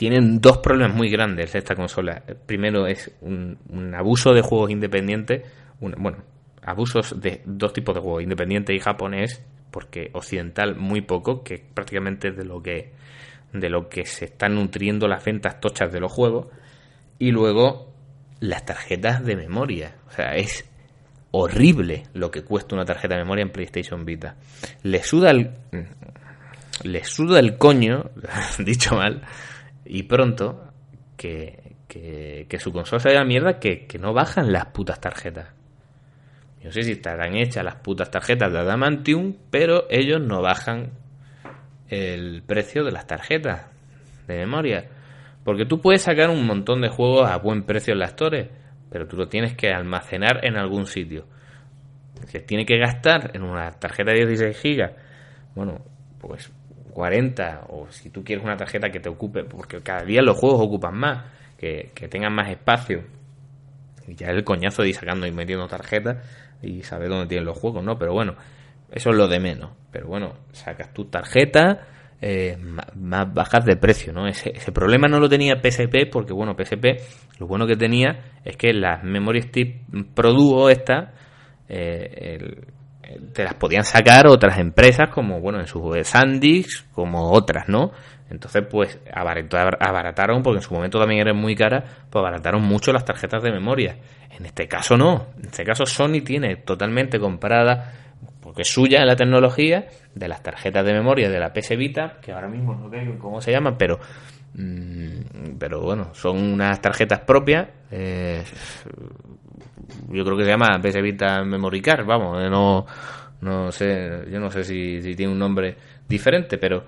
tienen dos problemas muy grandes esta consola. Primero es un, abuso de juegos independientes, bueno, abusos de dos tipos de juegos, independiente y japonés, porque occidental muy poco, que prácticamente de lo que de lo que se están nutriendo las ventas tochas de los juegos y luego las tarjetas de memoria, o sea, es horrible lo que cuesta una tarjeta de memoria en PlayStation Vita. Le suda el le suda el coño, dicho mal, y pronto que, que, su consola se la mierda que, que no bajan las putas tarjetas. Yo sé si estarán hechas las putas tarjetas de Adamantium, pero ellos no bajan el precio de las tarjetas de memoria. Porque tú puedes sacar un montón de juegos a buen precio en las torres, pero tú lo tienes que almacenar en algún sitio. Se tiene que gastar en una tarjeta de 16 GB, bueno, pues 40, o si tú quieres una tarjeta que te ocupe, porque cada día los juegos ocupan más, que, tengan más espacio. Y ya el coñazo de ir sacando y metiendo tarjetas y saber dónde tienen los juegos, ¿no? Pero bueno, eso es lo de menos. Pero bueno, sacas tu tarjeta, eh, más bajas de precio, ¿no? Ese, problema no lo tenía PSP porque, bueno, PSP lo bueno que tenía es que las Memory Stick Pro Duo esta eh, te las podían sacar otras empresas como, bueno, en sus SanDisk, como otras, ¿no? Entonces, pues abarataron, porque en su momento también eran muy caras, pues abarataron mucho las tarjetas de memoria. En este caso no. En este caso Sony tiene totalmente comprada, porque es suya la tecnología, de las tarjetas de memoria de la PS Vita, que ahora mismo no sé cómo se llaman, pero mm, pero bueno, son unas tarjetas propias. Eh, yo creo que se llama PS Vita Memory Card, vamos, eh, no, no sé, yo no sé si, tiene un nombre diferente, pero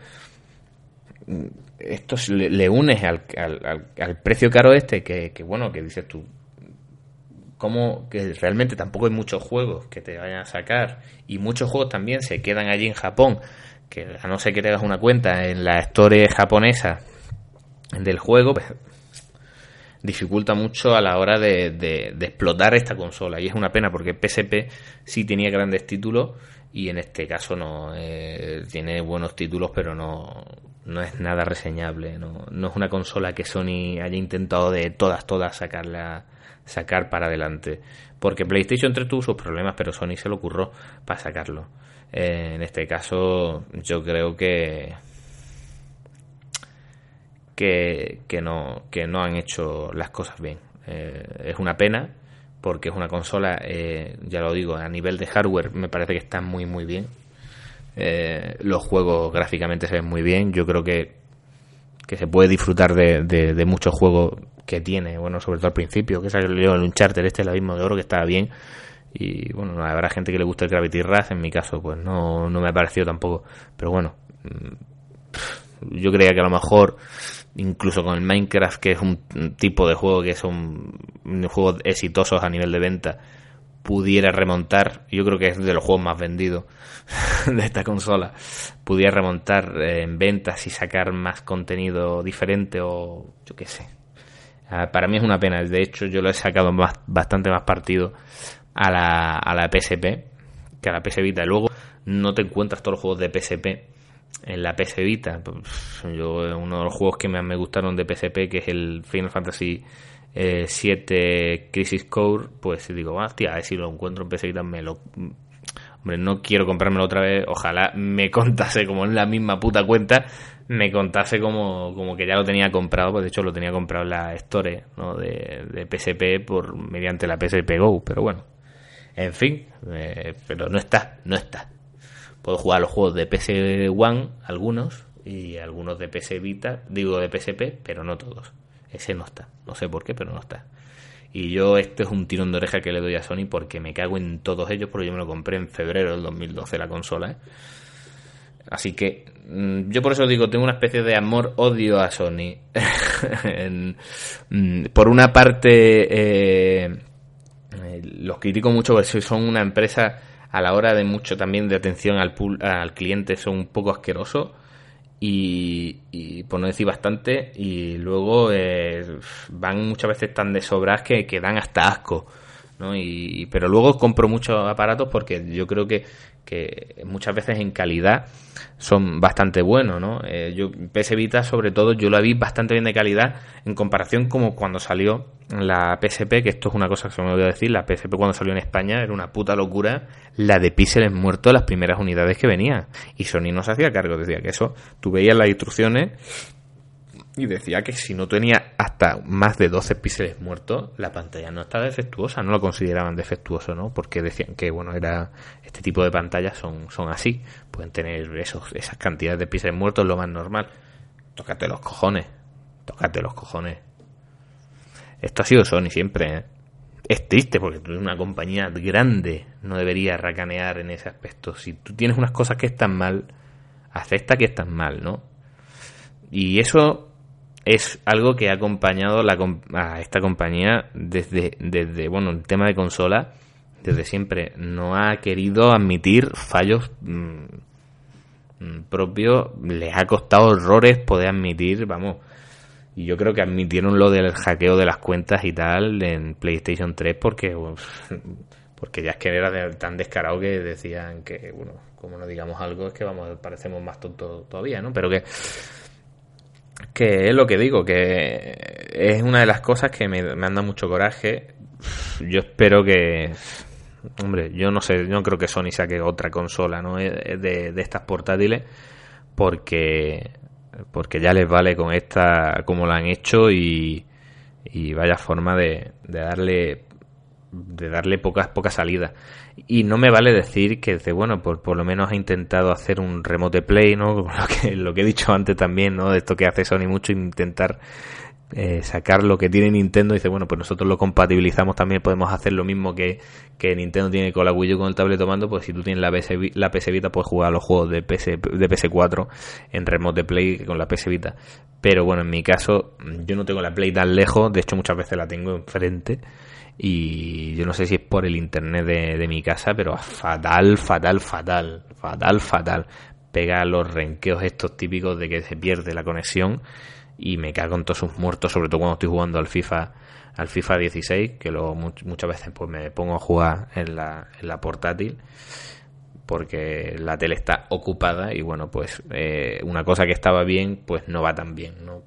esto le, unes al, al, precio caro este que, bueno, que dices tú, como que realmente tampoco hay muchos juegos que te vayan a sacar y muchos juegos también se quedan allí en Japón, que a no ser que te hagas una cuenta en la historia japonesa del juego, pues, dificulta mucho a la hora de, de, explotar esta consola y es una pena porque PSP sí tenía grandes títulos y en este caso no eh, tiene buenos títulos pero no no es nada reseñable, no, no es una consola que Sony haya intentado de todas, todas sacarla, sacar para adelante. Porque PlayStation 3 tuvo sus problemas, pero Sony se lo ocurrió para sacarlo. Eh, en este caso, yo creo que, que, que, no, que no han hecho las cosas bien. Eh, es una pena, porque es una consola, eh, ya lo digo, a nivel de hardware me parece que está muy, muy bien eh, los juegos gráficamente se ven muy bien. Yo creo que, que se puede disfrutar de, de, muchos juegos que tiene. Bueno, sobre todo al principio, que salió el Uncharted, este el abismo de oro, que estaba bien. Y bueno, habrá gente que le gusta el Gravity Rush, en mi caso, pues no, no me ha parecido tampoco. Pero bueno, mm, yo creía que a lo mejor, incluso con el Minecraft, que es un tipo de juego que son juegos exitosos a nivel de venta, pudiera remontar, yo creo que es de los juegos más vendidos de esta consola, pudiera remontar eh, en ventas y sacar más contenido diferente o yo qué sé. Ah, para mí es una pena, de hecho yo lo he sacado más, bastante más partido a la, a la PSP que a la PS Vita. Luego no te encuentras todos los juegos de PSP en la PS Vita. Yo uno de los juegos que más me gustaron de PSP, que es el Final Fantasy 7 eh, Crisis Core, pues digo, hostia, a ver si lo encuentro en PS Vita, me lo... Hombre, no quiero comprármelo otra vez, ojalá me contase como en la misma puta cuenta, me contase como, como que ya lo tenía comprado, pues de hecho lo tenía comprado en la Store ¿no? de, de PSP por mediante la PSP Go, pero bueno, en fin, eh, pero no está, no está. Puedo jugar los juegos de PS One, algunos, y algunos de PS Vita, digo de PSP, pero no todos. Ese no está. No sé por qué, pero no está. Y yo, este es un tirón de oreja que le doy a Sony porque me cago en todos ellos, porque yo me lo compré en febrero del 2012 la consola. ¿eh? Así que mm, yo por eso digo, tengo una especie de amor-odio a Sony. Mm, por una parte, eh, eh, los critico mucho porque son una empresa a la hora de mucho también de atención al, al cliente, son un poco asquerosos y, por no decir bastante, y luego eh, van muchas veces tan de sobras que, que dan hasta asco. ¿no? Y, pero luego compro muchos aparatos porque yo creo que, que muchas veces en calidad son bastante buenos, ¿no? Eh, yo PS Vita sobre todo yo la vi bastante bien de calidad en comparación como cuando salió la PSP, que esto es una cosa que se me a decir, la PSP cuando salió en España era una puta locura, la de píxeles muertos las primeras unidades que venía y Sony no se hacía cargo, decía que eso, tú veías las instrucciones y decía que si no tenía hasta más de 12 píxeles muertos, la pantalla no estaba defectuosa, no lo consideraban defectuoso, ¿no? Porque decían que, bueno, era este tipo de pantallas son, son así, pueden tener esos, esas cantidades de píxeles muertos, lo más normal. Tócate los cojones, tócate los cojones. Esto ha sido Sony siempre, ¿eh? Es triste porque tú una compañía grande, no deberías racanear en ese aspecto. Si tú tienes unas cosas que están mal, acepta que están mal, ¿no? Y eso es algo que ha acompañado la, a esta compañía desde, desde, bueno, el tema de consola, desde siempre. No ha querido admitir fallos mm, mm, propios, les ha costado horrores poder admitir, vamos. Y yo creo que admitieron lo del hackeo de las cuentas y tal en PlayStation 3 porque, porque ya es que era tan descarado que decían que, bueno, como no digamos algo es que vamos, parecemos más tontos todavía, ¿no? Pero que que es lo que digo, que es una de las cosas que me, me anda mucho coraje. Yo espero que, hombre, yo no sé, no creo que Sony saque otra consola, ¿no? Eh, de, de estas portátiles, porque, porque ya les vale con esta como la han hecho y, y vaya forma de, de darle de darle pocas pocas salidas y no me vale decir que bueno por, por lo menos ha intentado hacer un remote play no lo que lo que he dicho antes también no de esto que hace Sony mucho intentar eh, sacar lo que tiene Nintendo. Y dice bueno pues nosotros lo compatibilizamos también podemos hacer lo mismo que, que Nintendo tiene con la Wii U con el tablet tomando pues si tú tienes la PS, la PS Vita puedes jugar a los juegos de PS de PS4 en remote play con la PS Vita. Pero bueno en mi caso yo no tengo la Play tan lejos. De hecho muchas veces la tengo enfrente y yo no sé si es por el internet de, mi casa, pero fatal, fatal, fatal, fatal, fatal. Pega los renqueos estos típicos de que se pierde la conexión y me cago en todos sus muertos, sobre todo cuando estoy jugando al FIFA al FIFA 16, que luego muchas veces pues me pongo a jugar en la, en la portátil porque la tele está ocupada y bueno pues eh, una cosa que estaba bien pues no va tan bien no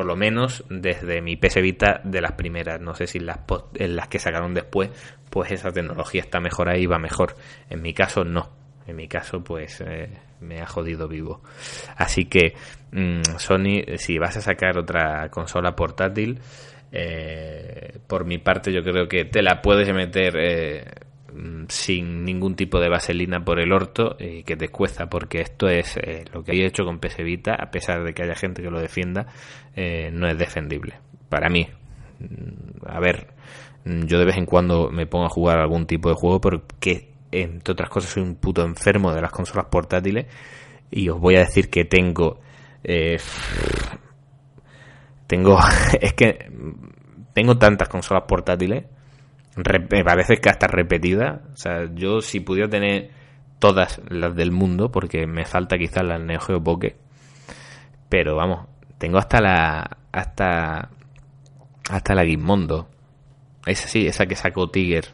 por lo menos desde mi PS Vita de las primeras. No sé si las, en las que sacaron después, pues esa tecnología está mejor ahí, va mejor. En mi caso, no. En mi caso, pues eh, me ha jodido vivo. Así que, mm, Sony, si vas a sacar otra consola portátil, eh, por mi parte, yo creo que te la puedes meter. Eh, sin ningún tipo de vaselina por el orto y que te cuesta porque esto es eh, lo que hay hecho con PS Vita a pesar de que haya gente que lo defienda eh, no es defendible. Para mí. Mm, a ver mm, yo de vez en cuando me pongo a jugar algún tipo de juego porque entre otras cosas soy un puto enfermo de las consolas portátiles y os voy a decir que tengo eh, tengo es que tengo tantas consolas portátiles me parece que hasta repetida. O sea, yo si pudiera tener todas las del mundo, porque me falta quizás la Neo Geo pero vamos, tengo hasta la hasta hasta la Gizmondo. Esa sí, esa que sacó Tiger,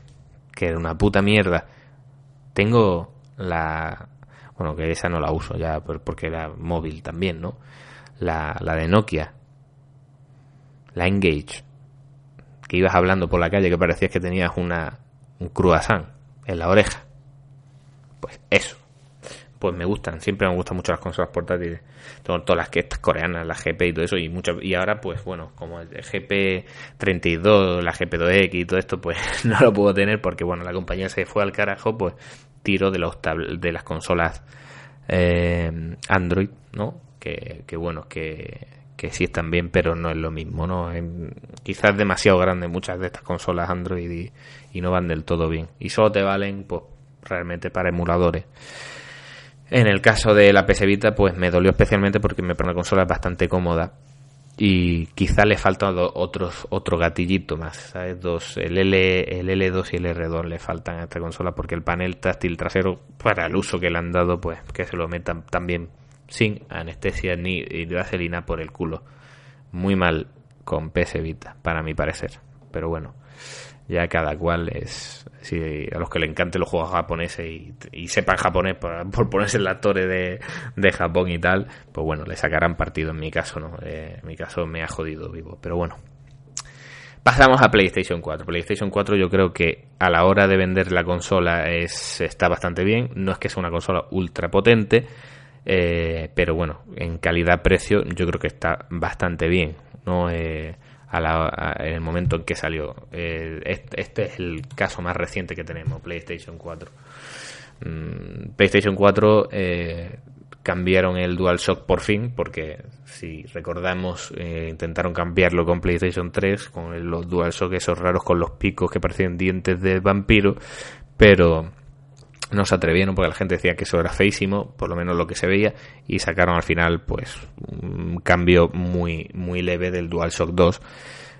que era una puta mierda. Tengo la bueno, que esa no la uso ya porque era móvil también, ¿no? La, la de Nokia, la Engage, que ibas hablando por la calle que parecías que tenías una, un croissant en la oreja. Pues eso. Pues me gustan, siempre me gustan mucho las consolas portátiles. Todas las que estas coreanas, la GP y todo eso, y muchas, y ahora pues bueno, como el GP32, la GP2X y todo esto, pues no lo puedo tener porque bueno, la compañía se fue al carajo, pues tiro de los de las consolas eh, Android, ¿no? Que, que bueno, que, que sí están bien, pero no es lo mismo, ¿no? quizás demasiado grandes muchas de estas consolas Android y, no van del todo bien. Y solo te valen, pues, realmente para emuladores. En el caso de la PS Vita, pues me dolió especialmente porque me parece una consola bastante cómoda y quizá le faltan otros otro gatillito más, ¿sabes? Dos, el, L, el L2 y el R2 le faltan a esta consola porque el panel táctil trasero, para el uso que le han dado, pues que se lo metan también sin anestesia ni vaselina por el culo. Muy mal con PS Vita, para mi parecer. Pero bueno, ya cada cual es si a los que le encanten los juegos japoneses y, sepan japonés por, ponerse el actor de, de, Japón y tal pues bueno le sacarán partido en mi caso no eh, en mi caso me ha jodido vivo pero bueno pasamos a PlayStation 4 PlayStation 4 yo creo que a la hora de vender la consola es está bastante bien no es que sea una consola ultra potente eh, pero bueno en calidad precio yo creo que está bastante bien no eh, en el momento en que salió. Eh, este, es el caso más reciente que tenemos, PlayStation 4. Mm, PlayStation 4 eh, cambiaron el DualShock por fin, porque si recordamos, intentaron cambiarlo con PlayStation 3, con los DualShock esos raros con los picos que parecían dientes de vampiro, pero no se atrevieron porque la gente decía que eso era feísimo, por lo menos lo que se veía, y sacaron al final pues un cambio muy, muy leve del DualShock 2,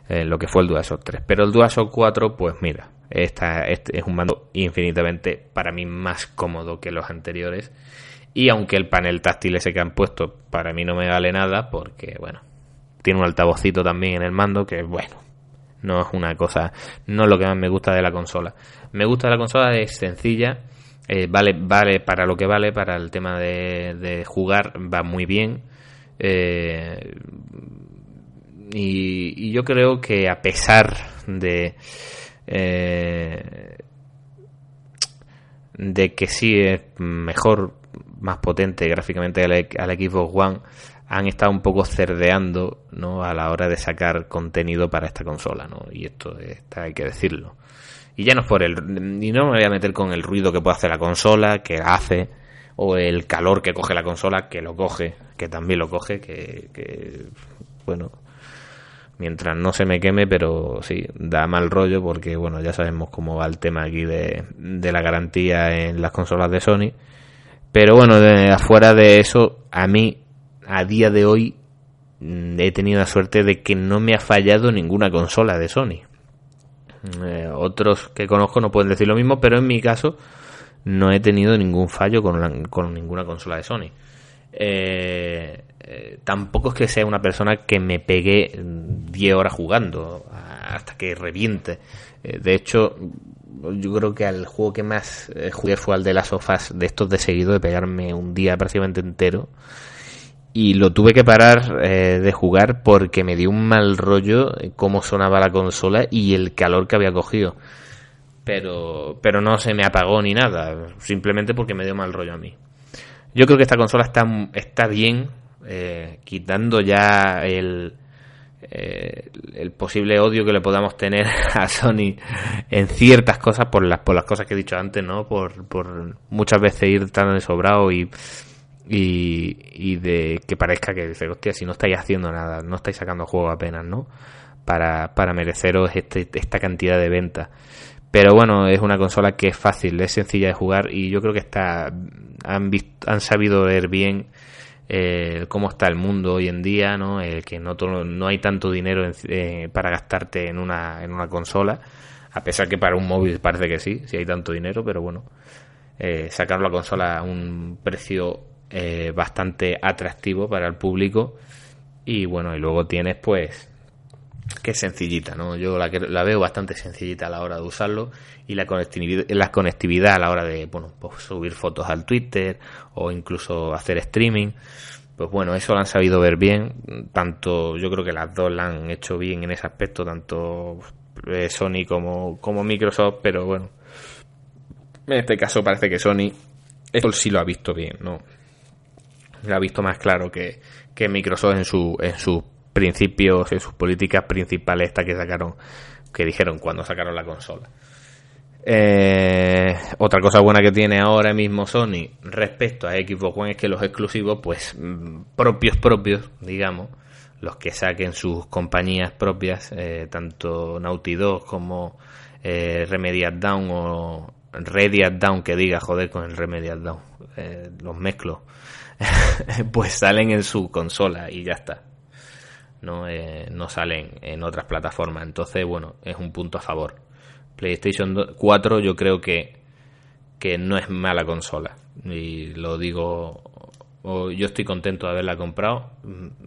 eh, lo que fue el DualShock 3. Pero el DualShock 4, pues mira, esta, este es un mando infinitamente para mí más cómodo que los anteriores. Y aunque el panel táctil ese que han puesto para mí no me vale nada, porque bueno, tiene un altavocito también en el mando que bueno, no es una cosa, no es lo que más me gusta de la consola. Me gusta la consola, es sencilla, eh, vale, vale para lo que vale, para el tema de, jugar, va muy bien. Eh, y, yo creo que a pesar de eh, de que sí es mejor, más potente gráficamente al, al Xbox One, han estado un poco cerdeando ¿no? a la hora de sacar contenido para esta consola, ¿no? Y esto está, hay que decirlo. Y ya no es por el. Y no me voy a meter con el ruido que puede hacer la consola, que hace, o el calor que coge la consola, que lo coge, que también lo coge, que. que bueno. Mientras no se me queme, pero sí, da mal rollo porque, bueno, ya sabemos cómo va el tema aquí de, de la garantía en las consolas de Sony. Pero bueno, de afuera de eso, a mí, a día de hoy, mm, he tenido la suerte de que no me ha fallado ninguna consola de Sony. Eh, otros que conozco no pueden decir lo mismo, pero en mi caso no he tenido ningún fallo con, ninguna consola de Sony. Eh, eh, tampoco es que sea una persona que me pegue 10 horas jugando hasta que reviente. de hecho, yo creo que al juego que más jugué fue al de las sofás de estos de seguido, de pegarme un día prácticamente entero y lo tuve que parar eh, de jugar porque me dio un mal rollo cómo sonaba la consola y el calor que había cogido. Pero, pero no se me apagó ni nada, simplemente porque me dio mal rollo a mí. Yo creo que esta consola está, está bien, eh, quitando ya el, eh, el posible odio que le podamos tener a Sony en ciertas cosas por las, por las cosas que he dicho antes, ¿no? Por, por muchas veces ir tan desobrado y y, y de que parezca que dice, hostia, si no estáis haciendo nada, no estáis sacando juego apenas, ¿no? Para, para mereceros este, esta cantidad de ventas. Pero bueno, es una consola que es fácil, es sencilla de jugar y yo creo que está han, han sabido ver bien eh, cómo está el mundo hoy en día, ¿no? El que no, no hay tanto dinero eh, para gastarte en una, en una consola A pesar que para un móvil parece que sí, si hay tanto dinero, pero bueno, eh, sacar la consola a un precio eh, bastante atractivo para el público. Y bueno, y luego tienes pues que sencillita, ¿no? Yo la, la veo bastante sencillita a la hora de usarlo y la conectividad, la conectividad a la hora de, bueno, pues subir fotos al Twitter o incluso hacer streaming. Pues bueno, eso lo han sabido ver bien. Tanto, yo creo que las dos la han hecho bien en ese aspecto, tanto eh, Sony como, como Microsoft, pero bueno, en este caso parece que Sony esto sí lo ha visto bien, ¿no? Lo ha visto más claro que, que Microsoft en su, en sus principios, en sus políticas principales, esta que sacaron, que dijeron cuando sacaron la consola. Eh, otra cosa buena que tiene ahora mismo Sony respecto a Xbox One es que los exclusivos, pues mm, propios, propios, digamos, los que saquen sus compañías propias, eh, tanto Naughty Dog como eh, Down o Rediat Down, que diga, joder, con el Remediat Down, eh, los mezclo, pues salen en su consola y ya está. No, eh, no salen en otras plataformas. Entonces, bueno, es un punto a favor. PlayStation 4 yo creo que, que no es mala consola. Y lo digo, yo estoy contento de haberla comprado.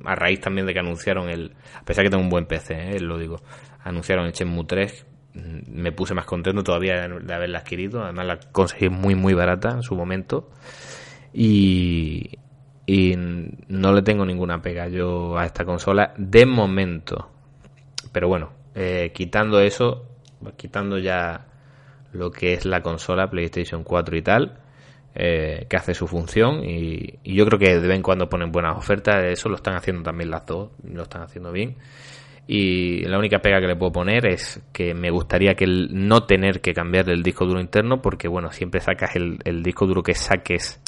A raíz también de que anunciaron el... A pesar que tengo un buen PC, eh, lo digo. Anunciaron el Shenmue 3 me puse más contento todavía de haberla adquirido. Además la conseguí muy muy barata en su momento. Y, y no le tengo ninguna pega yo a esta consola de momento. Pero bueno, eh, quitando eso, quitando ya lo que es la consola PlayStation 4 y tal, eh, que hace su función y, yo creo que de vez en cuando ponen buenas ofertas, eso lo están haciendo también las dos, lo están haciendo bien. Y la única pega que le puedo poner es que me gustaría que no tener que cambiar el disco duro interno, porque bueno, siempre sacas el disco duro que saques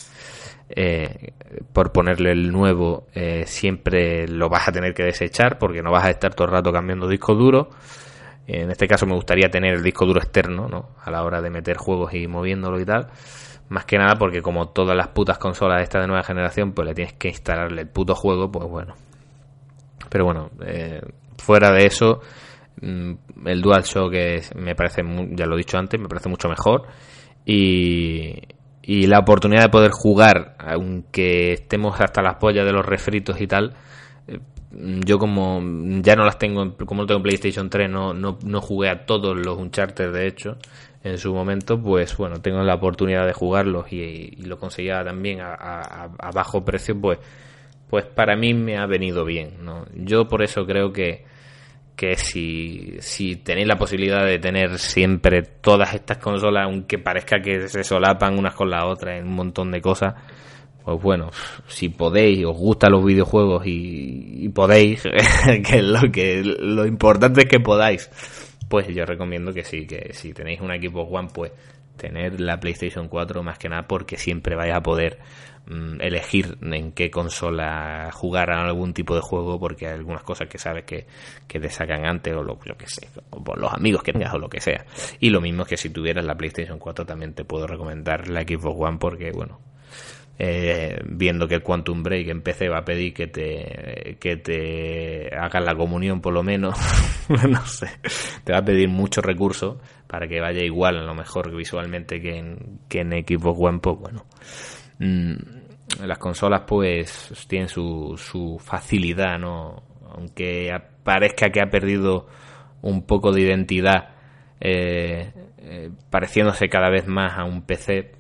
eh, por ponerle el nuevo, eh, siempre lo vas a tener que desechar, porque no vas a estar todo el rato cambiando disco duro. En este caso me gustaría tener el disco duro externo, ¿no? A la hora de meter juegos y moviéndolo y tal. Más que nada porque como todas las putas consolas de esta de nueva generación, pues le tienes que instalarle el puto juego, pues bueno. Pero bueno, eh, fuera de eso, mm, el DualShock es, me parece, ya lo he dicho antes, me parece mucho mejor. Y, y la oportunidad de poder jugar, aunque estemos hasta las pollas de los refritos y tal, eh, yo como ya no las tengo, como no tengo PlayStation 3, no, no, no jugué a todos los Uncharted de hecho en su momento, pues bueno, tengo la oportunidad de jugarlos y, lo conseguía también a, a, bajo precio, pues, pues para mí me ha venido bien, ¿no? Yo por eso creo que que si, si tenéis la posibilidad de tener siempre todas estas consolas, aunque parezca que se solapan unas con las otras en un montón de cosas, pues bueno, si podéis, os gustan los videojuegos y, podéis, que lo que lo importante es que podáis, pues yo recomiendo que sí, que si tenéis un equipo One, pues tener la PlayStation 4 más que nada porque siempre vais a poder elegir en qué consola jugar a algún tipo de juego porque hay algunas cosas que sabes que, que te sacan antes o lo, que sé, o los amigos que tengas o lo que sea. Y lo mismo que si tuvieras la PlayStation 4 también te puedo recomendar la Xbox One porque bueno, eh, viendo que el Quantum Break en PC va a pedir que te que te hagas la comunión por lo menos no sé te va a pedir muchos recursos para que vaya igual a lo mejor visualmente que en, que en Xbox One pues bueno Mm, las consolas pues tienen su, su facilidad, ¿no? Aunque parezca que ha perdido un poco de identidad, eh, eh, pareciéndose cada vez más a un PC,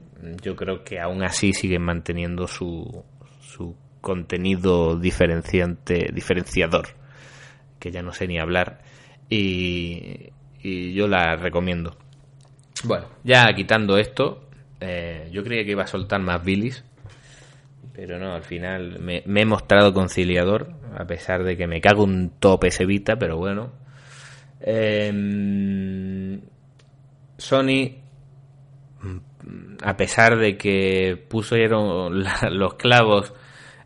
yo creo que aún así siguen manteniendo su, su contenido diferenciante, diferenciador, que ya no sé ni hablar, y, y yo la recomiendo. Bueno, ya quitando esto, eh, yo creía que iba a soltar más bilis, pero no, al final me, he mostrado conciliador, a pesar de que me cago un tope se Vita, pero bueno. Em, Sony, a pesar de que pusieron los clavos,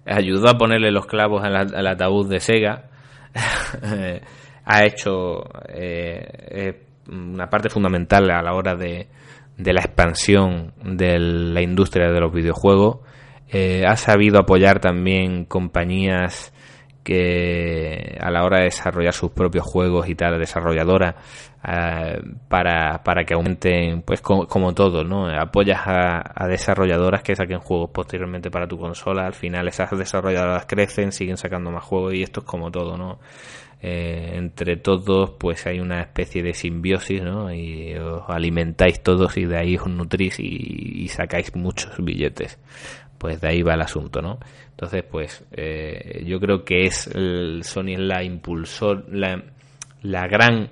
ayudó a ponerle los clavos al, ataúd de Sega, ha hecho eh, una parte fundamental a la hora de, de la expansión de la industria de los videojuegos. Eh, ha sabido apoyar también compañías que a la hora de desarrollar sus propios juegos y tal, desarrolladora, eh, para, para que aumenten, pues como, todo, ¿no? Apoyas a, desarrolladoras que saquen juegos posteriormente para tu consola, al final esas desarrolladoras crecen, siguen sacando más juegos y esto es como todo, ¿no? Eh, entre todos pues hay una especie de simbiosis, ¿no? Y os alimentáis todos y de ahí os nutrís y sacáis muchos billetes pues de ahí va el asunto, ¿no? Entonces, pues eh, yo creo que es el, Sony es la impulsor, la, la gran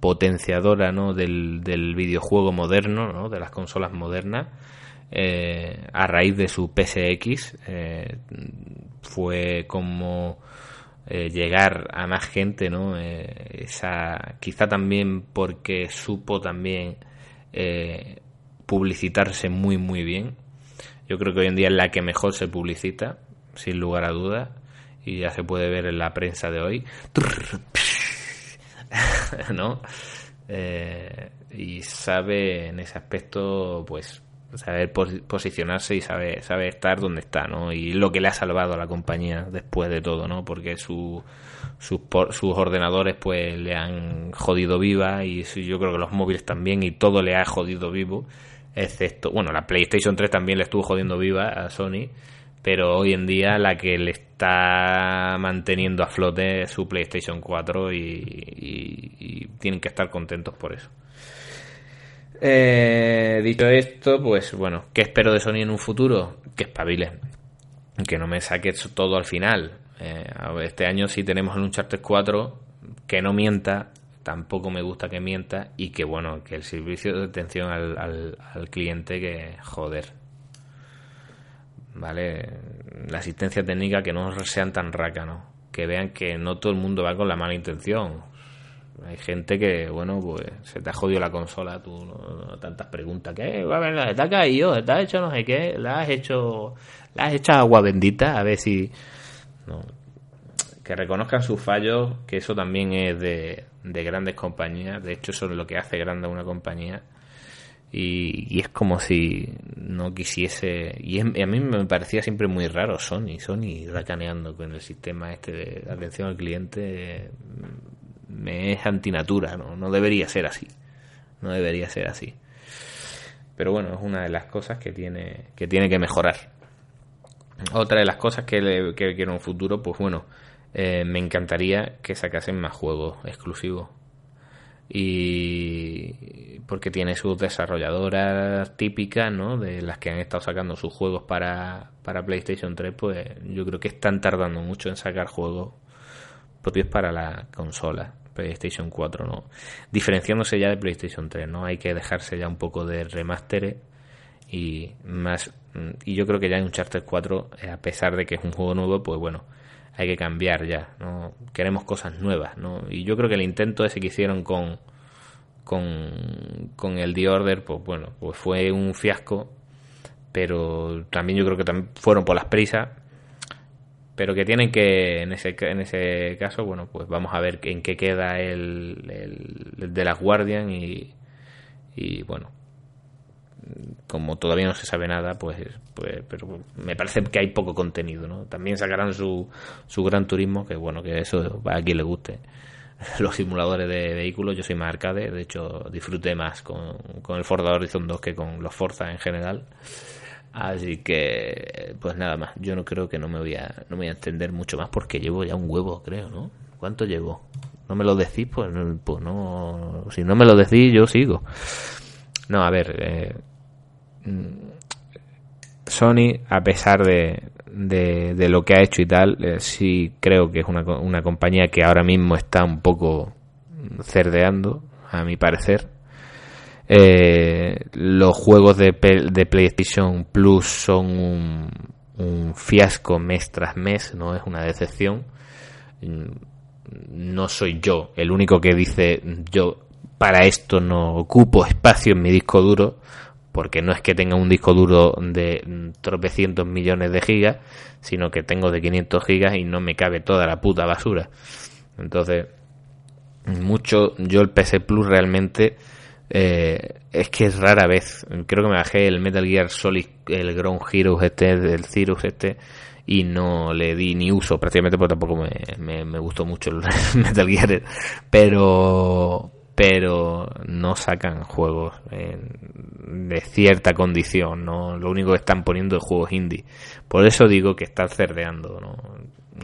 potenciadora, ¿no? Del, del videojuego moderno, ¿no? De las consolas modernas. Eh, a raíz de su PSX eh, fue como llegar a más gente, ¿no? esa, quizá también porque supo también publicitarse muy muy bien yo creo que hoy en día es la que mejor se publicita, sin lugar a dudas, y ya se puede ver en la prensa de hoy. ¿No? Eh, y sabe en ese aspecto, pues, saber posicionarse y sabe, sabe estar donde está, ¿no? Y lo que le ha salvado a la compañía después de todo, ¿no? Porque su, sus, sus ordenadores, pues, le han jodido viva y yo creo que los móviles también y todo le ha jodido vivo excepto, bueno, la PlayStation 3 también le estuvo jodiendo viva a Sony, pero hoy en día la que le está manteniendo a flote es su PlayStation 4 y, tienen que estar contentos por eso. Eh, dicho esto, pues bueno, ¿qué espero de Sony en un futuro? Que espabile, que no me saque todo al final. Eh, este año sí tenemos el Uncharted 4, que no mienta, tampoco me gusta que mienta y que bueno, que el servicio de atención al, al, cliente que joder. ¿Vale? La asistencia técnica que no sean tan rácanos, que vean que no todo el mundo va con la mala intención. Hay gente que, bueno, pues se te ha jodido la consola, tú no, tantas preguntas, ¿qué? ¿Está caído? ¿Está hecho no sé qué? ¿La has hecho, la has hecho agua bendita? A ver si... No, que reconozcan sus fallos, que eso también es de, de grandes compañías. De hecho, eso es lo que hace grande a una compañía. Y, es como si no quisiese. Y, a mí me parecía siempre muy raro Sony, Sony racaneando con el sistema este de atención al cliente. Me es antinatura, ¿no? no debería ser así. No debería ser así. Pero bueno, es una de las cosas que tiene que, tiene que mejorar. Otra de las cosas que, le, que quiero en un futuro, pues bueno, eh, me encantaría que sacasen más juegos exclusivos. Y porque tiene sus desarrolladoras típicas, ¿no? De las que han estado sacando sus juegos para, para PlayStation 3, pues yo creo que están tardando mucho en sacar juegos propios para la consola. PlayStation 4, ¿no? Diferenciándose ya de PlayStation 3, ¿no? Hay que dejarse ya un poco de remaster y más y yo creo que ya en Uncharted 4 a pesar de que es un juego nuevo pues bueno hay que cambiar ya, ¿no? Queremos cosas nuevas, ¿no? Y yo creo que el intento ese que hicieron con, con, con el The Order, pues bueno, pues fue un fiasco, pero también yo creo que también fueron por las prisas, pero que tienen que, en ese, en ese caso, bueno, pues vamos a ver en qué queda el, el, de las Guardian y, y bueno, como todavía no se sabe nada, pues, pues, pero me parece que hay poco contenido, ¿no? También sacarán su, su gran turismo, que bueno, que eso a quien le guste. Los simuladores de vehículos, yo soy más arcade, de hecho disfruté más con, con el Forza Horizon 2 que con los Forza en general. Así que, pues nada más, yo no creo que no me voy a, no me voy a extender mucho más porque llevo ya un huevo, creo, ¿no? ¿Cuánto llevo? No me lo decís, pues, pues no, si no me lo decís, yo sigo. No, a ver, eh, Mm, Sony, a pesar de, de, lo que ha hecho y tal, eh, sí creo que es una, una compañía que ahora mismo está un poco cerdeando, a mi parecer. Eh, los juegos de, de, PlayStation Plus son un, fiasco mes tras mes, no es una decepción. Mm, no soy yo el único que dice yo para esto no ocupo espacio en mi disco duro porque no es que tenga un disco duro de tropecientos millones de gigas, sino que tengo de 500 gigas y no me cabe toda la puta basura. Entonces, mucho, yo el PC Plus realmente eh, es que es rara vez. Creo que me bajé el Metal Gear Solid, el Ground Heroes este, el Cirrus este, y no le di ni uso prácticamente porque tampoco me, me, gustó mucho el Metal Gear pero pero no sacan juegos de cierta condición no lo único que están poniendo es juegos indie por eso digo que están cerdeando ¿no?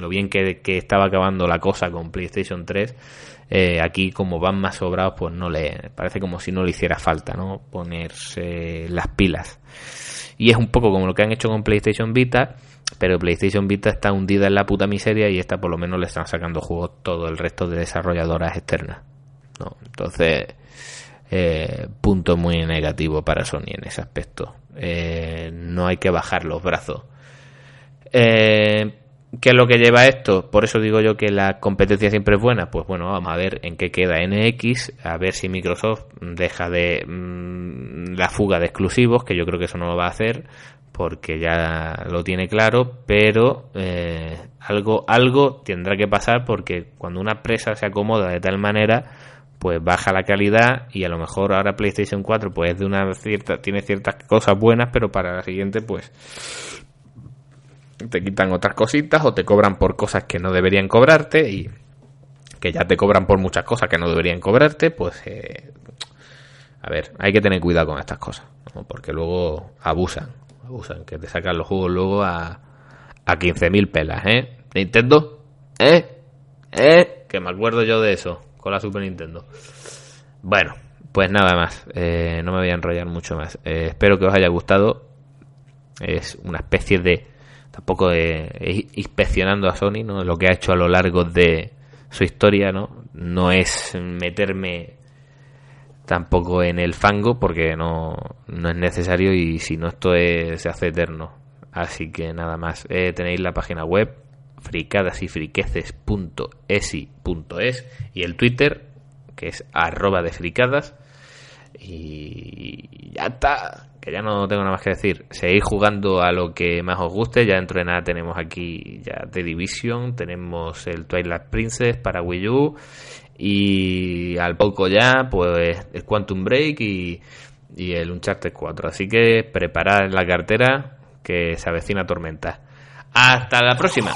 lo bien que, que estaba acabando la cosa con PlayStation 3 eh, aquí como van más sobrados pues no le parece como si no le hiciera falta no ponerse las pilas. Y es un poco como lo que han hecho con PlayStation Vita pero PlayStation Vita está hundida en la puta miseria y esta por lo menos le están sacando juegos todo el resto de desarrolladoras externas no entonces eh, punto muy negativo para Sony en ese aspecto. Eh, no hay que bajar los brazos ¿Qué es lo que lleva esto? Por eso digo yo que la competencia siempre es buena. Pues bueno, vamos a ver en qué queda NX, a ver si Microsoft deja de mm, la fuga de exclusivos, que yo creo que eso no lo va a hacer, porque ya lo tiene claro, pero eh, algo, algo tendrá que pasar porque cuando una empresa se acomoda de tal manera, pues baja la calidad y a lo mejor ahora PlayStation 4 pues de una cierta tiene ciertas cosas buenas, pero para la siguiente pues te quitan otras cositas o te cobran por cosas que no deberían cobrarte y que ya te cobran por muchas cosas que no deberían cobrarte, pues eh, a ver, hay que tener cuidado con estas cosas, porque luego abusan, abusan, que te sacan los juegos luego a, a 15.000 pelas, ¿eh? Nintendo, ¿eh? ¿Eh? Que me acuerdo yo de eso, con la Super Nintendo. Bueno, pues nada más, eh, no me voy a enrollar mucho más. Eh, espero que os haya gustado. Es una especie de tampoco de, inspeccionando a Sony, ¿no? Lo que ha hecho a lo largo de su historia, ¿no? No es meterme tampoco en el fango porque no, no es necesario y si no esto se hace eterno. Así que nada más. Eh, tenéis la página web fricadas y y el Twitter que es arroba de fricadas y ya está que ya no tengo nada más que decir. Seguid jugando a lo que más os guste. Ya dentro de nada tenemos aquí ya The Division, tenemos el Twilight Princess para Wii U y al poco ya pues el Quantum Break y, y el Uncharted 4. Así que preparad la cartera que se avecina tormenta. Hasta la próxima.